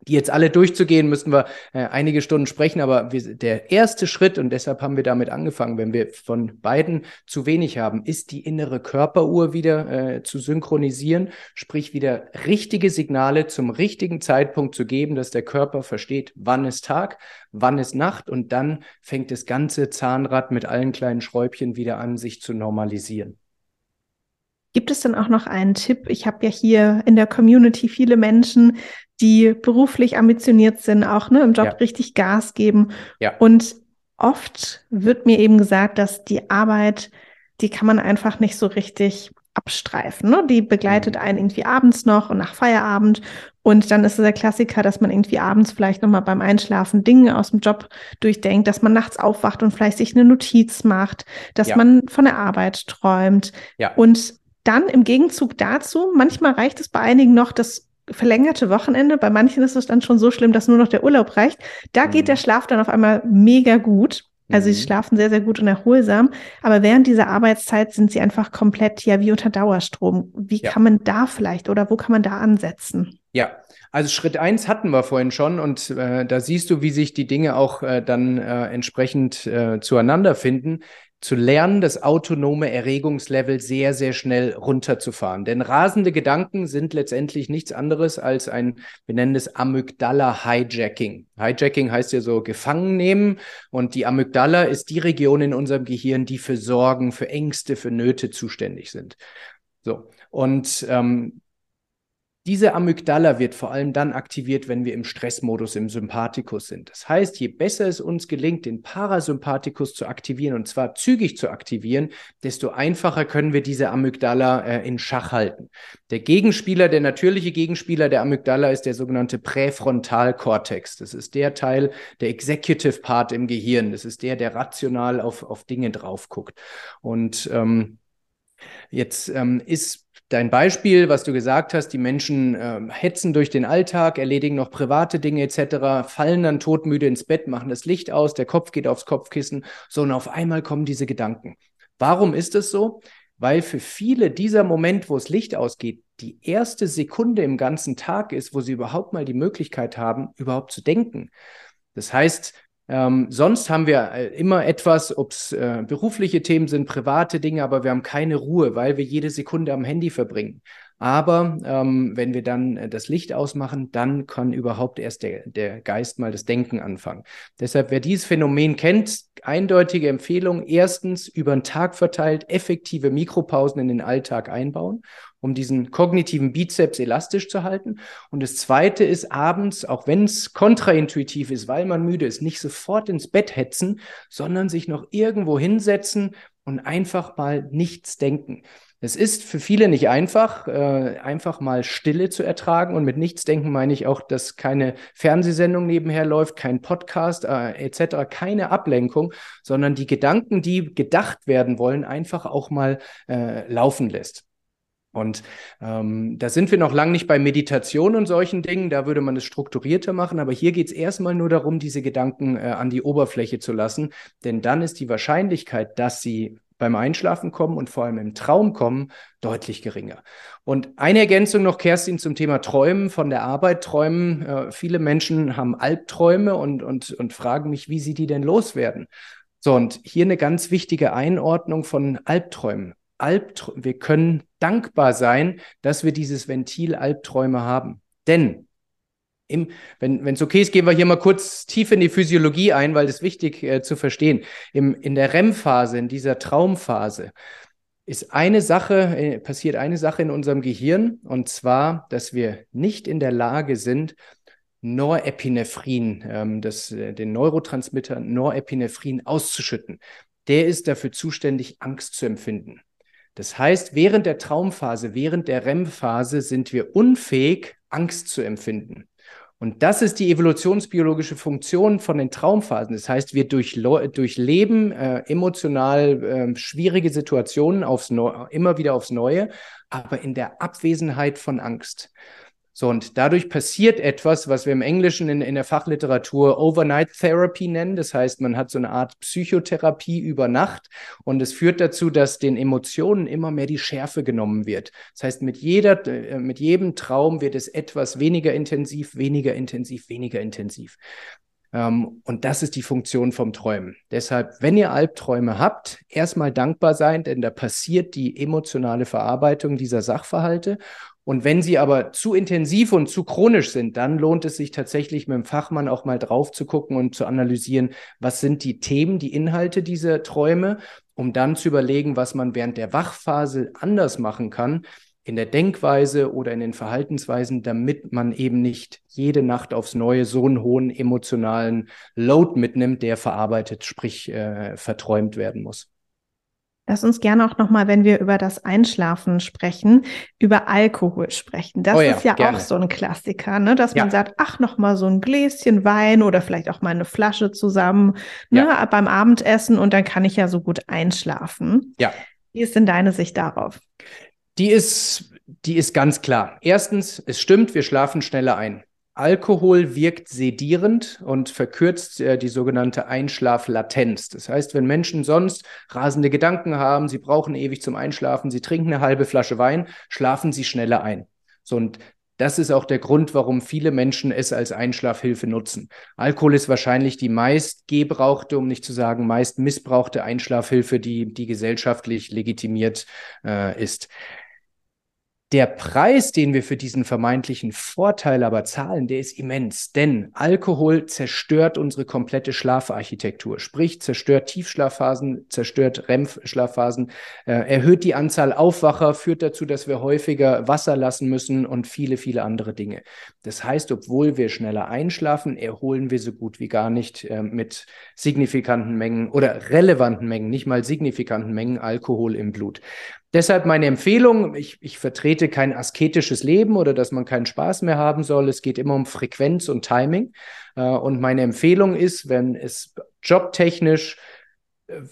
die jetzt alle durchzugehen, müssten wir äh, einige Stunden sprechen, aber wir, der erste Schritt, und deshalb haben wir damit angefangen, wenn wir von beiden zu wenig haben, ist die innere Körperuhr wieder äh, zu synchronisieren, sprich wieder richtige Signale zum richtigen Zeitpunkt zu geben, dass der Körper versteht, wann ist Tag, wann ist Nacht und dann fängt das ganze Zahnrad mit allen kleinen Schräubchen wieder an, sich zu normalisieren. Gibt es denn auch noch einen Tipp? Ich habe ja hier in der Community viele Menschen, die beruflich ambitioniert sind, auch ne, im Job ja. richtig Gas geben. Ja. Und oft wird mir eben gesagt, dass die Arbeit, die kann man einfach nicht so richtig abstreifen. Ne? Die begleitet mhm. einen irgendwie abends noch und nach Feierabend. Und dann ist es der Klassiker, dass man irgendwie abends vielleicht nochmal beim Einschlafen Dinge aus dem Job durchdenkt, dass man nachts aufwacht und vielleicht sich eine Notiz macht, dass ja. man von der Arbeit träumt. Ja. Und dann im Gegenzug dazu, manchmal reicht es bei einigen noch, das verlängerte Wochenende. Bei manchen ist es dann schon so schlimm, dass nur noch der Urlaub reicht. Da mhm. geht der Schlaf dann auf einmal mega gut. Also mhm. sie schlafen sehr, sehr gut und erholsam. Aber während dieser Arbeitszeit sind sie einfach komplett ja wie unter Dauerstrom. Wie ja. kann man da vielleicht oder wo kann man da ansetzen? Ja, also Schritt eins hatten wir vorhin schon und äh, da siehst du, wie sich die Dinge auch äh, dann äh, entsprechend äh, zueinander finden zu lernen, das autonome Erregungslevel sehr, sehr schnell runterzufahren. Denn rasende Gedanken sind letztendlich nichts anderes als ein, wir nennen es Amygdala-Hijacking. Hijacking heißt ja so gefangen nehmen und die Amygdala ist die Region in unserem Gehirn, die für Sorgen, für Ängste, für Nöte zuständig sind. So. Und ähm, Diese Amygdala wird vor allem dann aktiviert, wenn wir im Stressmodus im Sympathikus sind. Das heißt, je besser es uns gelingt, den Parasympathikus zu aktivieren und zwar zügig zu aktivieren, desto einfacher können wir diese Amygdala äh, in Schach halten. Der Gegenspieler, der natürliche Gegenspieler der Amygdala ist der sogenannte Präfrontalkortex. Das ist der Teil, der Executive Part im Gehirn. Das ist der, der rational auf, auf Dinge drauf guckt. Und ähm, Jetzt ähm, ist dein Beispiel, was du gesagt hast, die Menschen äh, hetzen durch den Alltag, erledigen noch private Dinge etc., fallen dann todmüde ins Bett, machen das Licht aus, der Kopf geht aufs Kopfkissen, so und auf einmal kommen diese Gedanken. Warum ist es so? Weil für viele dieser Moment, wo das Licht ausgeht, die erste Sekunde im ganzen Tag ist, wo sie überhaupt mal die Möglichkeit haben, überhaupt zu denken. Das heißt, ähm, sonst haben wir äh, immer etwas, ob es äh, berufliche Themen sind, private Dinge, aber wir haben keine Ruhe, weil wir jede Sekunde am Handy verbringen. Aber ähm, wenn wir dann äh, das Licht ausmachen, dann kann überhaupt erst der, der Geist mal das Denken anfangen. Deshalb, wer dieses Phänomen kennt, eindeutige Empfehlung. Erstens, über den Tag verteilt effektive Mikropausen in den Alltag einbauen um diesen kognitiven Bizeps elastisch zu halten. Und das Zweite ist abends, auch wenn es kontraintuitiv ist, weil man müde ist, nicht sofort ins Bett hetzen, sondern sich noch irgendwo hinsetzen und einfach mal nichts denken. Es ist für viele nicht einfach, äh, einfach mal Stille zu ertragen. Und mit nichts denken meine ich auch, dass keine Fernsehsendung nebenher läuft, kein Podcast äh, etc., keine Ablenkung, sondern die Gedanken, die gedacht werden wollen, einfach auch mal äh, laufen lässt. Und ähm, da sind wir noch lange nicht bei Meditation und solchen Dingen, da würde man es strukturierter machen, aber hier geht es erstmal nur darum, diese Gedanken äh, an die Oberfläche zu lassen, denn dann ist die Wahrscheinlichkeit, dass sie beim Einschlafen kommen und vor allem im Traum kommen, deutlich geringer. Und eine Ergänzung noch, Kerstin, zum Thema Träumen, von der Arbeit träumen. Äh, viele Menschen haben Albträume und, und, und fragen mich, wie sie die denn loswerden. So, und hier eine ganz wichtige Einordnung von Albträumen. Albträume, wir können dankbar sein, dass wir dieses Ventil Albträume haben. Denn im, wenn es okay ist, gehen wir hier mal kurz tief in die Physiologie ein, weil das wichtig äh, zu verstehen. Im, in der REM-Phase, in dieser Traumphase, ist eine Sache, äh, passiert eine Sache in unserem Gehirn, und zwar, dass wir nicht in der Lage sind, Norepinephrin, ähm, das, äh, den Neurotransmitter Norepinephrin auszuschütten. Der ist dafür zuständig, Angst zu empfinden. Das heißt, während der Traumphase, während der REM-Phase sind wir unfähig, Angst zu empfinden. Und das ist die evolutionsbiologische Funktion von den Traumphasen. Das heißt, wir durchleben äh, emotional äh, schwierige Situationen aufs Neu immer wieder aufs Neue, aber in der Abwesenheit von Angst. So, und dadurch passiert etwas, was wir im Englischen in, in der Fachliteratur Overnight Therapy nennen. Das heißt, man hat so eine Art Psychotherapie über Nacht und es führt dazu, dass den Emotionen immer mehr die Schärfe genommen wird. Das heißt, mit jeder, äh, mit jedem Traum wird es etwas weniger intensiv, weniger intensiv, weniger intensiv. Ähm, und das ist die Funktion vom Träumen. Deshalb, wenn ihr Albträume habt, erstmal dankbar sein, denn da passiert die emotionale Verarbeitung dieser Sachverhalte. Und wenn sie aber zu intensiv und zu chronisch sind, dann lohnt es sich tatsächlich mit dem Fachmann auch mal drauf zu gucken und zu analysieren, was sind die Themen, die Inhalte dieser Träume, um dann zu überlegen, was man während der Wachphase anders machen kann, in der Denkweise oder in den Verhaltensweisen, damit man eben nicht jede Nacht aufs Neue so einen hohen emotionalen Load mitnimmt, der verarbeitet, sprich äh, verträumt werden muss. Lass uns gerne auch nochmal, wenn wir über das Einschlafen sprechen, über Alkohol sprechen. Das oh ja, ist ja gerne. auch so ein Klassiker, ne? dass ja. man sagt, ach, nochmal so ein Gläschen Wein oder vielleicht auch mal eine Flasche zusammen ne? Ja. beim Abendessen und dann kann ich ja so gut einschlafen. Ja. Wie ist denn deine Sicht darauf? Die ist, die ist ganz klar. Erstens, es stimmt, wir schlafen schneller ein. Alkohol wirkt sedierend und verkürzt äh, die sogenannte Einschlaflatenz. Das heißt, wenn Menschen sonst rasende Gedanken haben, sie brauchen ewig zum Einschlafen, sie trinken eine halbe Flasche Wein, schlafen sie schneller ein. So und das ist auch der Grund, warum viele Menschen es als Einschlafhilfe nutzen. Alkohol ist wahrscheinlich die meist gebrauchte, um nicht zu sagen meist missbrauchte Einschlafhilfe, die, die gesellschaftlich legitimiert äh, ist. Der Preis, den wir für diesen vermeintlichen Vorteil aber zahlen, der ist immens, denn Alkohol zerstört unsere komplette Schlafarchitektur, sprich zerstört Tiefschlafphasen, zerstört REM-Schlafphasen, äh, erhöht die Anzahl Aufwacher, führt dazu, dass wir häufiger Wasser lassen müssen und viele, viele andere Dinge. Das heißt, obwohl wir schneller einschlafen, erholen wir so gut wie gar nicht äh, mit signifikanten Mengen oder relevanten Mengen, nicht mal signifikanten Mengen Alkohol im Blut. Deshalb meine Empfehlung, ich, ich vertrete kein asketisches Leben oder dass man keinen Spaß mehr haben soll. Es geht immer um Frequenz und Timing. Äh, und meine Empfehlung ist, wenn es jobtechnisch, äh,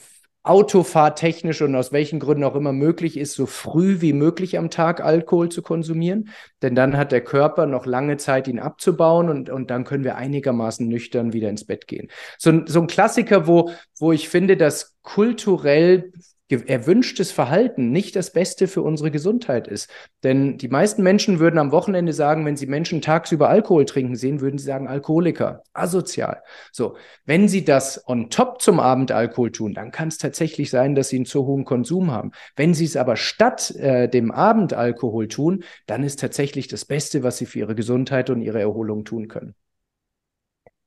autofahrtechnisch und aus welchen Gründen auch immer möglich ist, so früh wie möglich am Tag Alkohol zu konsumieren. Denn dann hat der Körper noch lange Zeit, ihn abzubauen und, und dann können wir einigermaßen nüchtern wieder ins Bett gehen. So, so ein Klassiker, wo, wo ich finde, dass kulturell erwünschtes Verhalten nicht das Beste für unsere Gesundheit ist. Denn die meisten Menschen würden am Wochenende sagen, wenn sie Menschen tagsüber Alkohol trinken sehen, würden sie sagen Alkoholiker, asozial. So, wenn sie das on top zum Abend Alkohol tun, dann kann es tatsächlich sein, dass sie einen zu hohen Konsum haben. Wenn sie es aber statt äh, dem Abend Alkohol tun, dann ist tatsächlich das Beste, was sie für ihre Gesundheit und ihre Erholung tun können.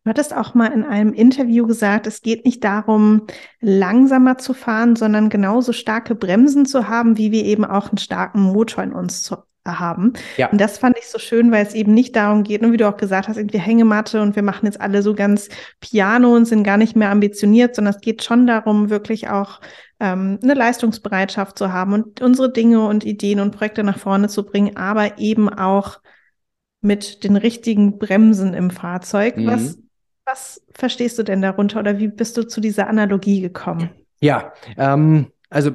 Du hattest auch mal in einem Interview gesagt, es geht nicht darum, langsamer zu fahren, sondern genauso starke Bremsen zu haben, wie wir eben auch einen starken Motor in uns zu haben. Ja. Und das fand ich so schön, weil es eben nicht darum geht, und wie du auch gesagt hast, irgendwie Hängematte und wir machen jetzt alle so ganz Piano und sind gar nicht mehr ambitioniert, sondern es geht schon darum, wirklich auch ähm, eine Leistungsbereitschaft zu haben und unsere Dinge und Ideen und Projekte nach vorne zu bringen, aber eben auch mit den richtigen Bremsen im Fahrzeug, mhm. was was verstehst du denn darunter oder wie bist du zu dieser Analogie gekommen? Ja, ähm, also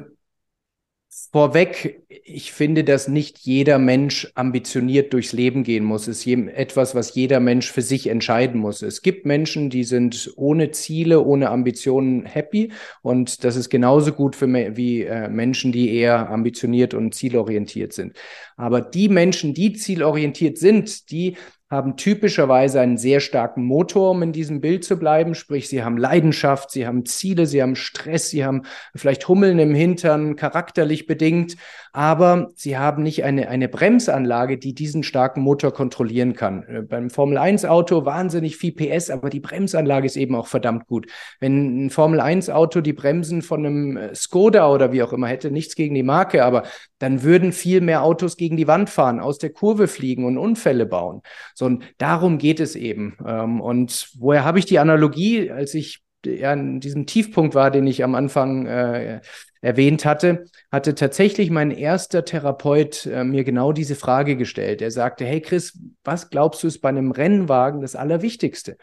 Vorweg, ich finde, dass nicht jeder Mensch ambitioniert durchs Leben gehen muss. Es ist etwas, was jeder Mensch für sich entscheiden muss. Es gibt Menschen, die sind ohne Ziele, ohne Ambitionen happy. Und das ist genauso gut für wie äh, Menschen, die eher ambitioniert und zielorientiert sind. Aber die Menschen, die zielorientiert sind, die haben typischerweise einen sehr starken Motor, um in diesem Bild zu bleiben. Sprich, sie haben Leidenschaft, sie haben Ziele, sie haben Stress, sie haben vielleicht Hummeln im Hintern, charakterlich bedingt, aber sie haben nicht eine, eine Bremsanlage, die diesen starken Motor kontrollieren kann. Äh, beim Formel 1 Auto wahnsinnig viel PS, aber die Bremsanlage ist eben auch verdammt gut. Wenn ein Formel 1 Auto die Bremsen von einem äh, Skoda oder wie auch immer hätte, nichts gegen die Marke, aber dann würden viel mehr Autos gegen die Wand fahren, aus der Kurve fliegen und Unfälle bauen. So, und darum geht es eben. Ähm, und woher habe ich die Analogie, als ich ja, in diesem Tiefpunkt war, den ich am Anfang äh, erwähnt hatte, hatte tatsächlich mein erster Therapeut äh, mir genau diese Frage gestellt. Er sagte, hey Chris, was glaubst du ist bei einem Rennwagen das Allerwichtigste?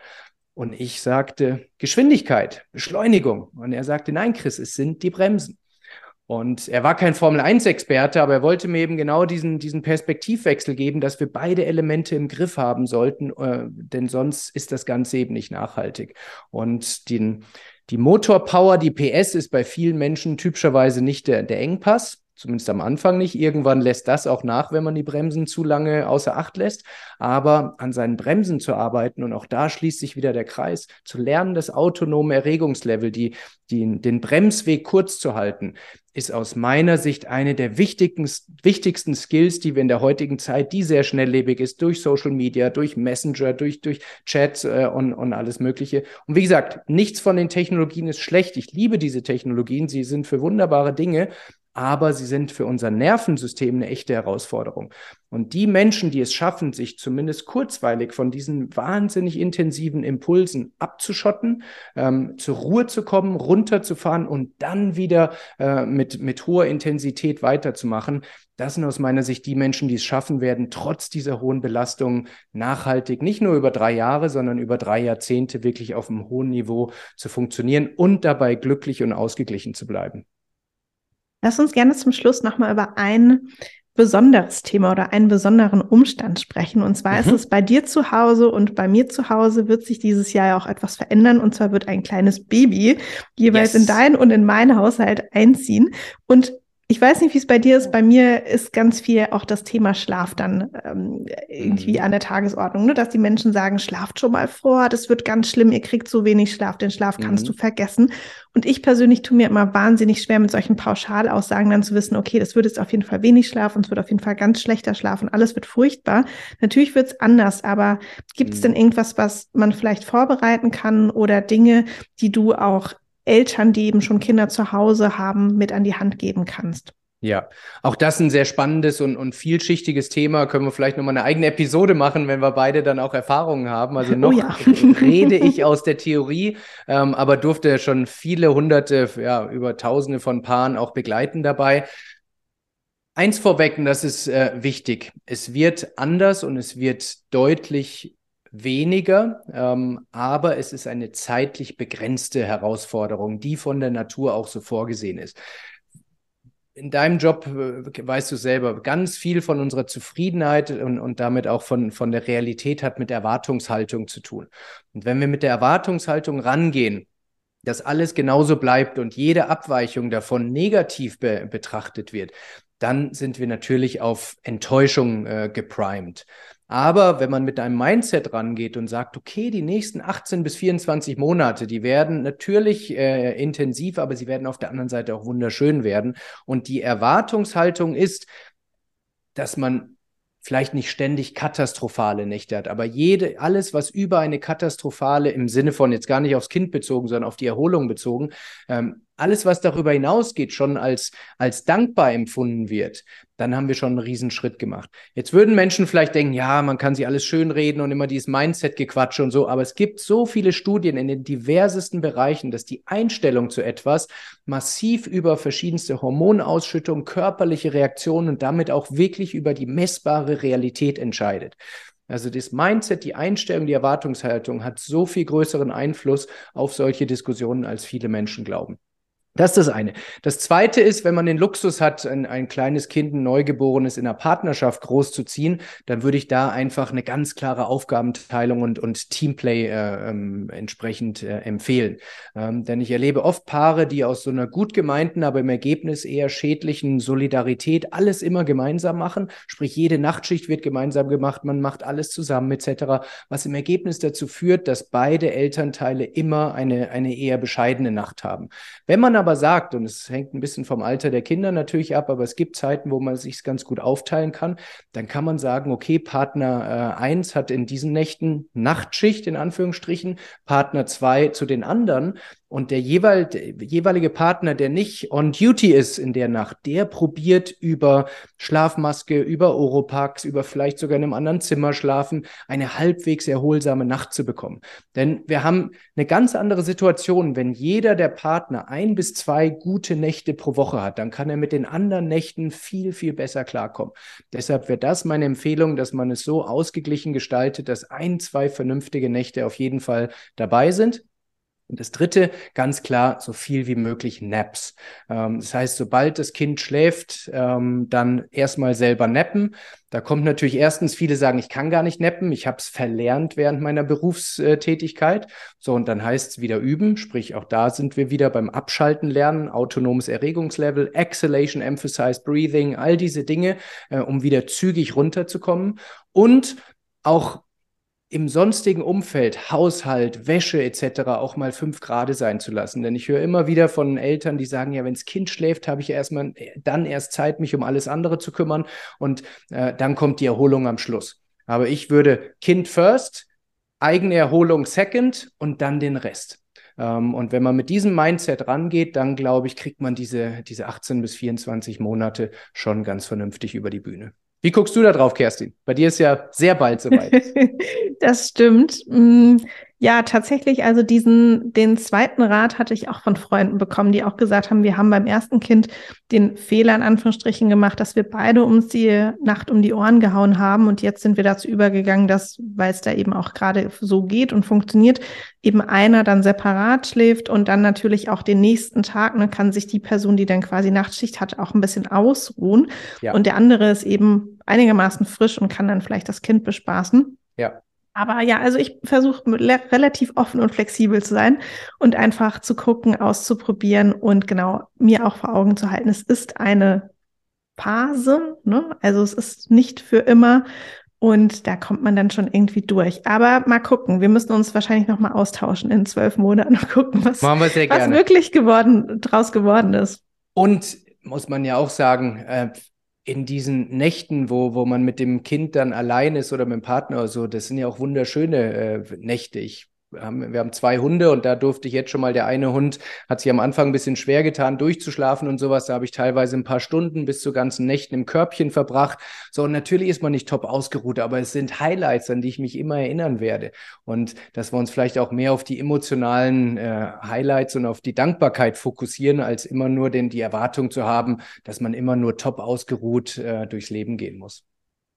Und ich sagte, Geschwindigkeit, Beschleunigung. Und er sagte, nein, Chris, es sind die Bremsen. Und er war kein Formel-1-Experte, aber er wollte mir eben genau diesen, diesen Perspektivwechsel geben, dass wir beide Elemente im Griff haben sollten, äh, denn sonst ist das Ganze eben nicht nachhaltig. Und den, die Motorpower, die PS ist bei vielen Menschen typischerweise nicht der, der Engpass zumindest am Anfang nicht. Irgendwann lässt das auch nach, wenn man die Bremsen zu lange außer Acht lässt. Aber an seinen Bremsen zu arbeiten und auch da schließt sich wieder der Kreis, zu lernen, das autonome Erregungslevel, die, die, den Bremsweg kurz zu halten, ist aus meiner Sicht eine der wichtigsten, Skills, die wir in der heutigen Zeit, die sehr schnelllebig ist, durch Social Media, durch Messenger, durch, durch Chat äh, und, und alles Mögliche. Und wie gesagt, nichts von den Technologien ist schlecht. Ich liebe diese Technologien. Sie sind für wunderbare Dinge aber sie sind für unser Nervensystem eine echte Herausforderung. Und die Menschen, die es schaffen, sich zumindest kurzweilig von diesen wahnsinnig intensiven Impulsen abzuschotten, ähm, zur Ruhe zu kommen, runterzufahren und dann wieder äh, mit, mit hoher Intensität weiterzumachen, das sind aus meiner Sicht die Menschen, die es schaffen werden, trotz dieser hohen Belastung nachhaltig, nicht nur über drei Jahre, sondern über drei Jahrzehnte wirklich auf einem hohen Niveau zu funktionieren und dabei glücklich und ausgeglichen zu bleiben. Lass uns gerne zum Schluss nochmal über ein besonderes Thema oder einen besonderen Umstand sprechen. Und zwar mhm. ist es bei dir zu Hause und bei mir zu Hause wird sich dieses Jahr ja auch etwas verändern. Und zwar wird ein kleines Baby jeweils yes. in deinen und in meinen Haushalt einziehen. Und Ich weiß nicht, wie es bei dir ist. Bei mir ist ganz viel auch das Thema Schlaf dann ähm, irgendwie mhm. an der Tagesordnung, ne? dass die Menschen sagen, schlaft schon mal vor, das wird ganz schlimm, ihr kriegt so wenig Schlaf, den Schlaf kannst mhm. du vergessen. Und ich persönlich tue mir immer wahnsinnig schwer, mit solchen Pauschalaussagen dann zu wissen, okay, das wird jetzt auf jeden Fall wenig Schlaf und es wird auf jeden Fall ganz schlechter Schlaf und alles wird furchtbar. Natürlich wird es anders, aber gibt es mhm. denn irgendwas, was man vielleicht vorbereiten kann oder Dinge, die du auch Eltern, die eben schon Kinder zu Hause haben, mit an die Hand geben kannst. Ja, auch das ein sehr spannendes und, und vielschichtiges Thema. Können wir vielleicht nochmal eine eigene Episode machen, wenn wir beide dann auch Erfahrungen haben. Also oh noch oh ja. (laughs) rede ich aus der Theorie, ähm, aber durfte schon viele hunderte, ja, über tausende von Paaren auch begleiten dabei. Eins vorweg, und das ist äh, wichtig. Es wird anders und es wird deutlich weniger, ähm, aber es ist eine zeitlich begrenzte Herausforderung, die von der Natur auch so vorgesehen ist. In deinem Job äh, weißt du selber, ganz viel von unserer Zufriedenheit und, und damit auch von, von der Realität hat mit Erwartungshaltung zu tun. Und wenn wir mit der Erwartungshaltung rangehen, dass alles genauso bleibt und jede Abweichung davon negativ be betrachtet wird, dann sind wir natürlich auf Enttäuschung äh, geprimed. Aber wenn man mit einem Mindset rangeht und sagt, okay, die nächsten 18 bis 24 Monate, die werden natürlich äh, intensiv, aber sie werden auf der anderen Seite auch wunderschön werden. Und die Erwartungshaltung ist, dass man vielleicht nicht ständig katastrophale Nächte hat, aber jede, alles, was über eine katastrophale im Sinne von jetzt gar nicht aufs Kind bezogen, sondern auf die Erholung bezogen, ähm, alles, was darüber hinausgeht, schon als, als dankbar empfunden wird, dann haben wir schon einen Riesenschritt gemacht. Jetzt würden Menschen vielleicht denken, ja, man kann sich alles schönreden und immer dieses Mindset-Gequatsche und so, aber es gibt so viele Studien in den diversesten Bereichen, dass die Einstellung zu etwas massiv über verschiedenste Hormonausschüttung, körperliche Reaktionen und damit auch wirklich über die messbare Realität entscheidet. Also das Mindset, die Einstellung, die Erwartungshaltung hat so viel größeren Einfluss auf solche Diskussionen, als viele Menschen glauben. Das ist das eine. Das zweite ist, wenn man den Luxus hat, ein, ein kleines Kind, ein Neugeborenes in einer Partnerschaft großzuziehen, dann würde ich da einfach eine ganz klare Aufgabenteilung und, und Teamplay äh, ähm, entsprechend äh, empfehlen. Ähm, denn ich erlebe oft Paare, die aus so einer gut gemeinten, aber im Ergebnis eher schädlichen Solidarität alles immer gemeinsam machen. Sprich, jede Nachtschicht wird gemeinsam gemacht, man macht alles zusammen etc., was im Ergebnis dazu führt, dass beide Elternteile immer eine, eine eher bescheidene Nacht haben. Wenn man aber sagt, und es hängt ein bisschen vom Alter der Kinder natürlich ab, aber es gibt Zeiten, wo man sich ganz gut aufteilen kann, dann kann man sagen, okay, Partner äh, 1 hat in diesen Nächten Nachtschicht in Anführungsstrichen, Partner 2 zu den anderen und der jeweilige Partner, der nicht on duty ist in der Nacht, der probiert über Schlafmaske, über Oropax, über vielleicht sogar in einem anderen Zimmer schlafen, eine halbwegs erholsame Nacht zu bekommen. Denn wir haben eine ganz andere Situation, wenn jeder der Partner ein bis zwei gute Nächte pro Woche hat, dann kann er mit den anderen Nächten viel, viel besser klarkommen. Deshalb wäre das meine Empfehlung, dass man es so ausgeglichen gestaltet, dass ein, zwei vernünftige Nächte auf jeden Fall dabei sind. Und das dritte, ganz klar, so viel wie möglich Naps. Ähm, das heißt, sobald das Kind schläft, ähm, dann erstmal selber nappen. Da kommt natürlich erstens, viele sagen, ich kann gar nicht nappen, ich habe es verlernt während meiner Berufstätigkeit. So, und dann heißt es wieder üben, sprich, auch da sind wir wieder beim Abschalten lernen, autonomes Erregungslevel, Exhalation, Emphasize, Breathing, all diese Dinge, äh, um wieder zügig runterzukommen. Und auch im sonstigen Umfeld, Haushalt, Wäsche etc. auch mal fünf Grad sein zu lassen. Denn ich höre immer wieder von Eltern, die sagen, ja, wenn das Kind schläft, habe ich erstmal dann erst Zeit, mich um alles andere zu kümmern und äh, dann kommt die Erholung am Schluss. Aber ich würde Kind first, eigene Erholung second und dann den Rest. Ähm, und wenn man mit diesem Mindset rangeht, dann glaube ich, kriegt man diese, diese 18 bis 24 Monate schon ganz vernünftig über die Bühne. Wie guckst du da drauf, Kerstin? Bei dir ist ja sehr bald soweit. (laughs) das stimmt. Ja, tatsächlich, also diesen, den zweiten Rat hatte ich auch von Freunden bekommen, die auch gesagt haben, wir haben beim ersten Kind den Fehler in Anführungsstrichen gemacht, dass wir beide uns die Nacht um die Ohren gehauen haben und jetzt sind wir dazu übergegangen, dass, weil es da eben auch gerade so geht und funktioniert, eben einer dann separat schläft und dann natürlich auch den nächsten Tag, ne, kann sich die Person, die dann quasi Nachtschicht hat, auch ein bisschen ausruhen ja. und der andere ist eben einigermaßen frisch und kann dann vielleicht das Kind bespaßen. Ja. Aber ja, also ich versuche relativ offen und flexibel zu sein und einfach zu gucken, auszuprobieren und genau mir auch vor Augen zu halten. Es ist eine Phase, ne? Also es ist nicht für immer und da kommt man dann schon irgendwie durch. Aber mal gucken. Wir müssen uns wahrscheinlich noch mal austauschen in zwölf Monaten und gucken, was, was wirklich geworden, draus geworden ist. Und muss man ja auch sagen, äh, in diesen Nächten, wo, wo man mit dem Kind dann allein ist oder mit dem Partner oder so, das sind ja auch wunderschöne äh, Nächte. Ich haben, wir haben zwei Hunde und da durfte ich jetzt schon mal, der eine Hund hat sich am Anfang ein bisschen schwer getan, durchzuschlafen und sowas. Da habe ich teilweise ein paar Stunden bis zu ganzen Nächten im Körbchen verbracht. So, und natürlich ist man nicht top ausgeruht, aber es sind Highlights, an die ich mich immer erinnern werde. Und dass wir uns vielleicht auch mehr auf die emotionalen äh, Highlights und auf die Dankbarkeit fokussieren, als immer nur den, die Erwartung zu haben, dass man immer nur top ausgeruht äh, durchs Leben gehen muss.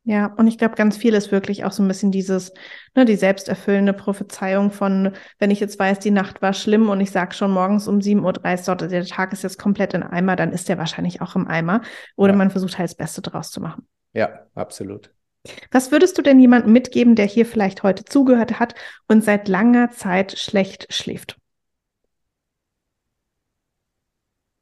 Ja, und ich glaube, ganz viel ist wirklich auch so ein bisschen dieses, ne, die selbsterfüllende Prophezeiung von, wenn ich jetzt weiß, die Nacht war schlimm und ich sage schon morgens um 7.30 Uhr, der Tag ist jetzt komplett in Eimer, dann ist der wahrscheinlich auch im Eimer. Oder ja. man versucht halt das Beste draus zu machen. Ja, absolut. Was würdest du denn jemandem mitgeben, der hier vielleicht heute zugehört hat und seit langer Zeit schlecht schläft?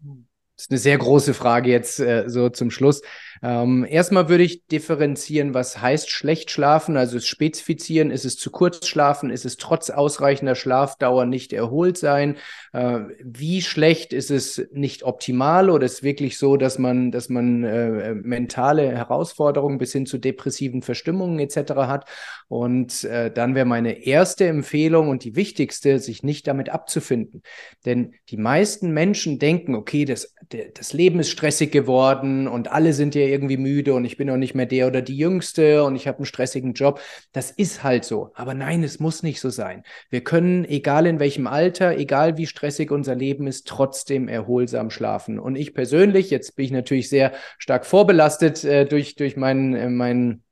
Das ist eine sehr große Frage jetzt äh, so zum Schluss. Ähm, erstmal würde ich differenzieren, was heißt schlecht schlafen, also es spezifizieren, ist es zu kurz schlafen, ist es trotz ausreichender Schlafdauer nicht erholt sein, äh, wie schlecht ist es nicht optimal oder ist wirklich so, dass man, dass man äh, mentale Herausforderungen bis hin zu depressiven Verstimmungen etc. hat. Und äh, dann wäre meine erste Empfehlung und die wichtigste, sich nicht damit abzufinden. Denn die meisten Menschen denken, okay, das, das Leben ist stressig geworden und alle sind ja irgendwie müde und ich bin auch nicht mehr der oder die Jüngste und ich habe einen stressigen Job. Das ist halt so. Aber nein, es muss nicht so sein. Wir können, egal in welchem Alter, egal wie stressig unser Leben ist, trotzdem erholsam schlafen. Und ich persönlich, jetzt bin ich natürlich sehr stark vorbelastet äh, durch, durch meinen, äh, meinen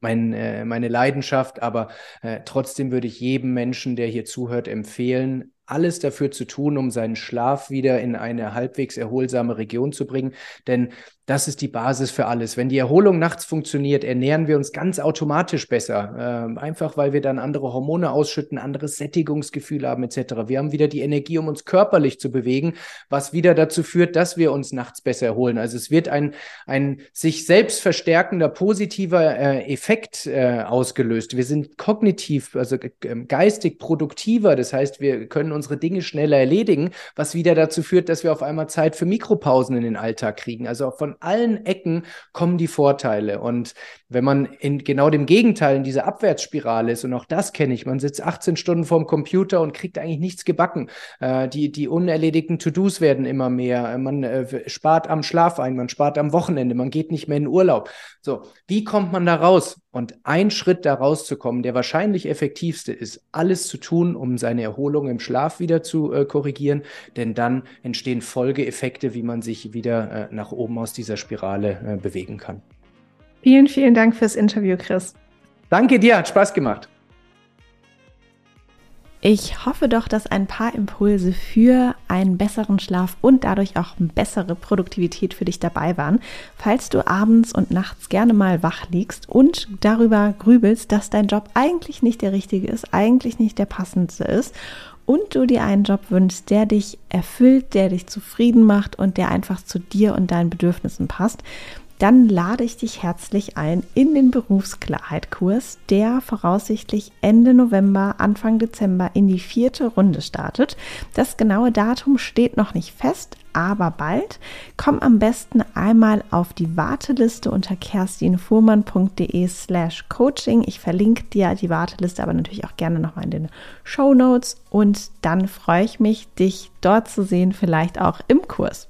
mein, äh, meine Leidenschaft, aber äh, trotzdem würde ich jedem Menschen, der hier zuhört, empfehlen, alles dafür zu tun, um seinen Schlaf wieder in eine halbwegs erholsame Region zu bringen. Denn das ist die Basis für alles. Wenn die Erholung nachts funktioniert, ernähren wir uns ganz automatisch besser. Äh, einfach weil wir dann andere Hormone ausschütten, anderes Sättigungsgefühl haben etc. Wir haben wieder die Energie, um uns körperlich zu bewegen, was wieder dazu führt, dass wir uns nachts besser erholen. Also es wird ein, ein sich selbst verstärkender positiver äh, Effekt äh, ausgelöst. Wir sind kognitiv, also ähm, geistig produktiver. Das heißt, wir können unsere Dinge schneller erledigen, was wieder dazu führt, dass wir auf einmal Zeit für Mikropausen in den Alltag kriegen. Also von allen Ecken kommen die Vorteile. Und wenn man in genau dem Gegenteil in dieser Abwärtsspirale ist, und auch das kenne ich, man sitzt 18 Stunden vorm Computer und kriegt eigentlich nichts gebacken. Äh, die, die unerledigten To-Dos werden immer mehr. Man äh, spart am Schlaf ein, man spart am Wochenende, man geht nicht mehr in Urlaub. So, wie kommt man da raus? Und ein Schritt da rauszukommen, der wahrscheinlich effektivste ist, alles zu tun, um seine Erholung im Schlaf wieder zu äh, korrigieren, denn dann entstehen Folgeeffekte, wie man sich wieder äh, nach oben aus dieser Spirale äh, bewegen kann. Vielen, vielen Dank fürs Interview, Chris. Danke dir, hat Spaß gemacht. Ich hoffe doch, dass ein paar Impulse für einen besseren Schlaf und dadurch auch bessere Produktivität für dich dabei waren. Falls du abends und nachts gerne mal wach liegst und darüber grübelst, dass dein Job eigentlich nicht der richtige ist, eigentlich nicht der passendste ist und du dir einen Job wünschst, der dich erfüllt, der dich zufrieden macht und der einfach zu dir und deinen Bedürfnissen passt, dann lade ich dich herzlich ein in den Berufsklarheit-Kurs, der voraussichtlich Ende November, Anfang Dezember in die vierte Runde startet. Das genaue Datum steht noch nicht fest, aber bald. Komm am besten einmal auf die Warteliste unter kerstinfuhrmann.de slash coaching. Ich verlinke dir die Warteliste aber natürlich auch gerne nochmal in den Show Notes und dann freue ich mich, dich dort zu sehen, vielleicht auch im Kurs.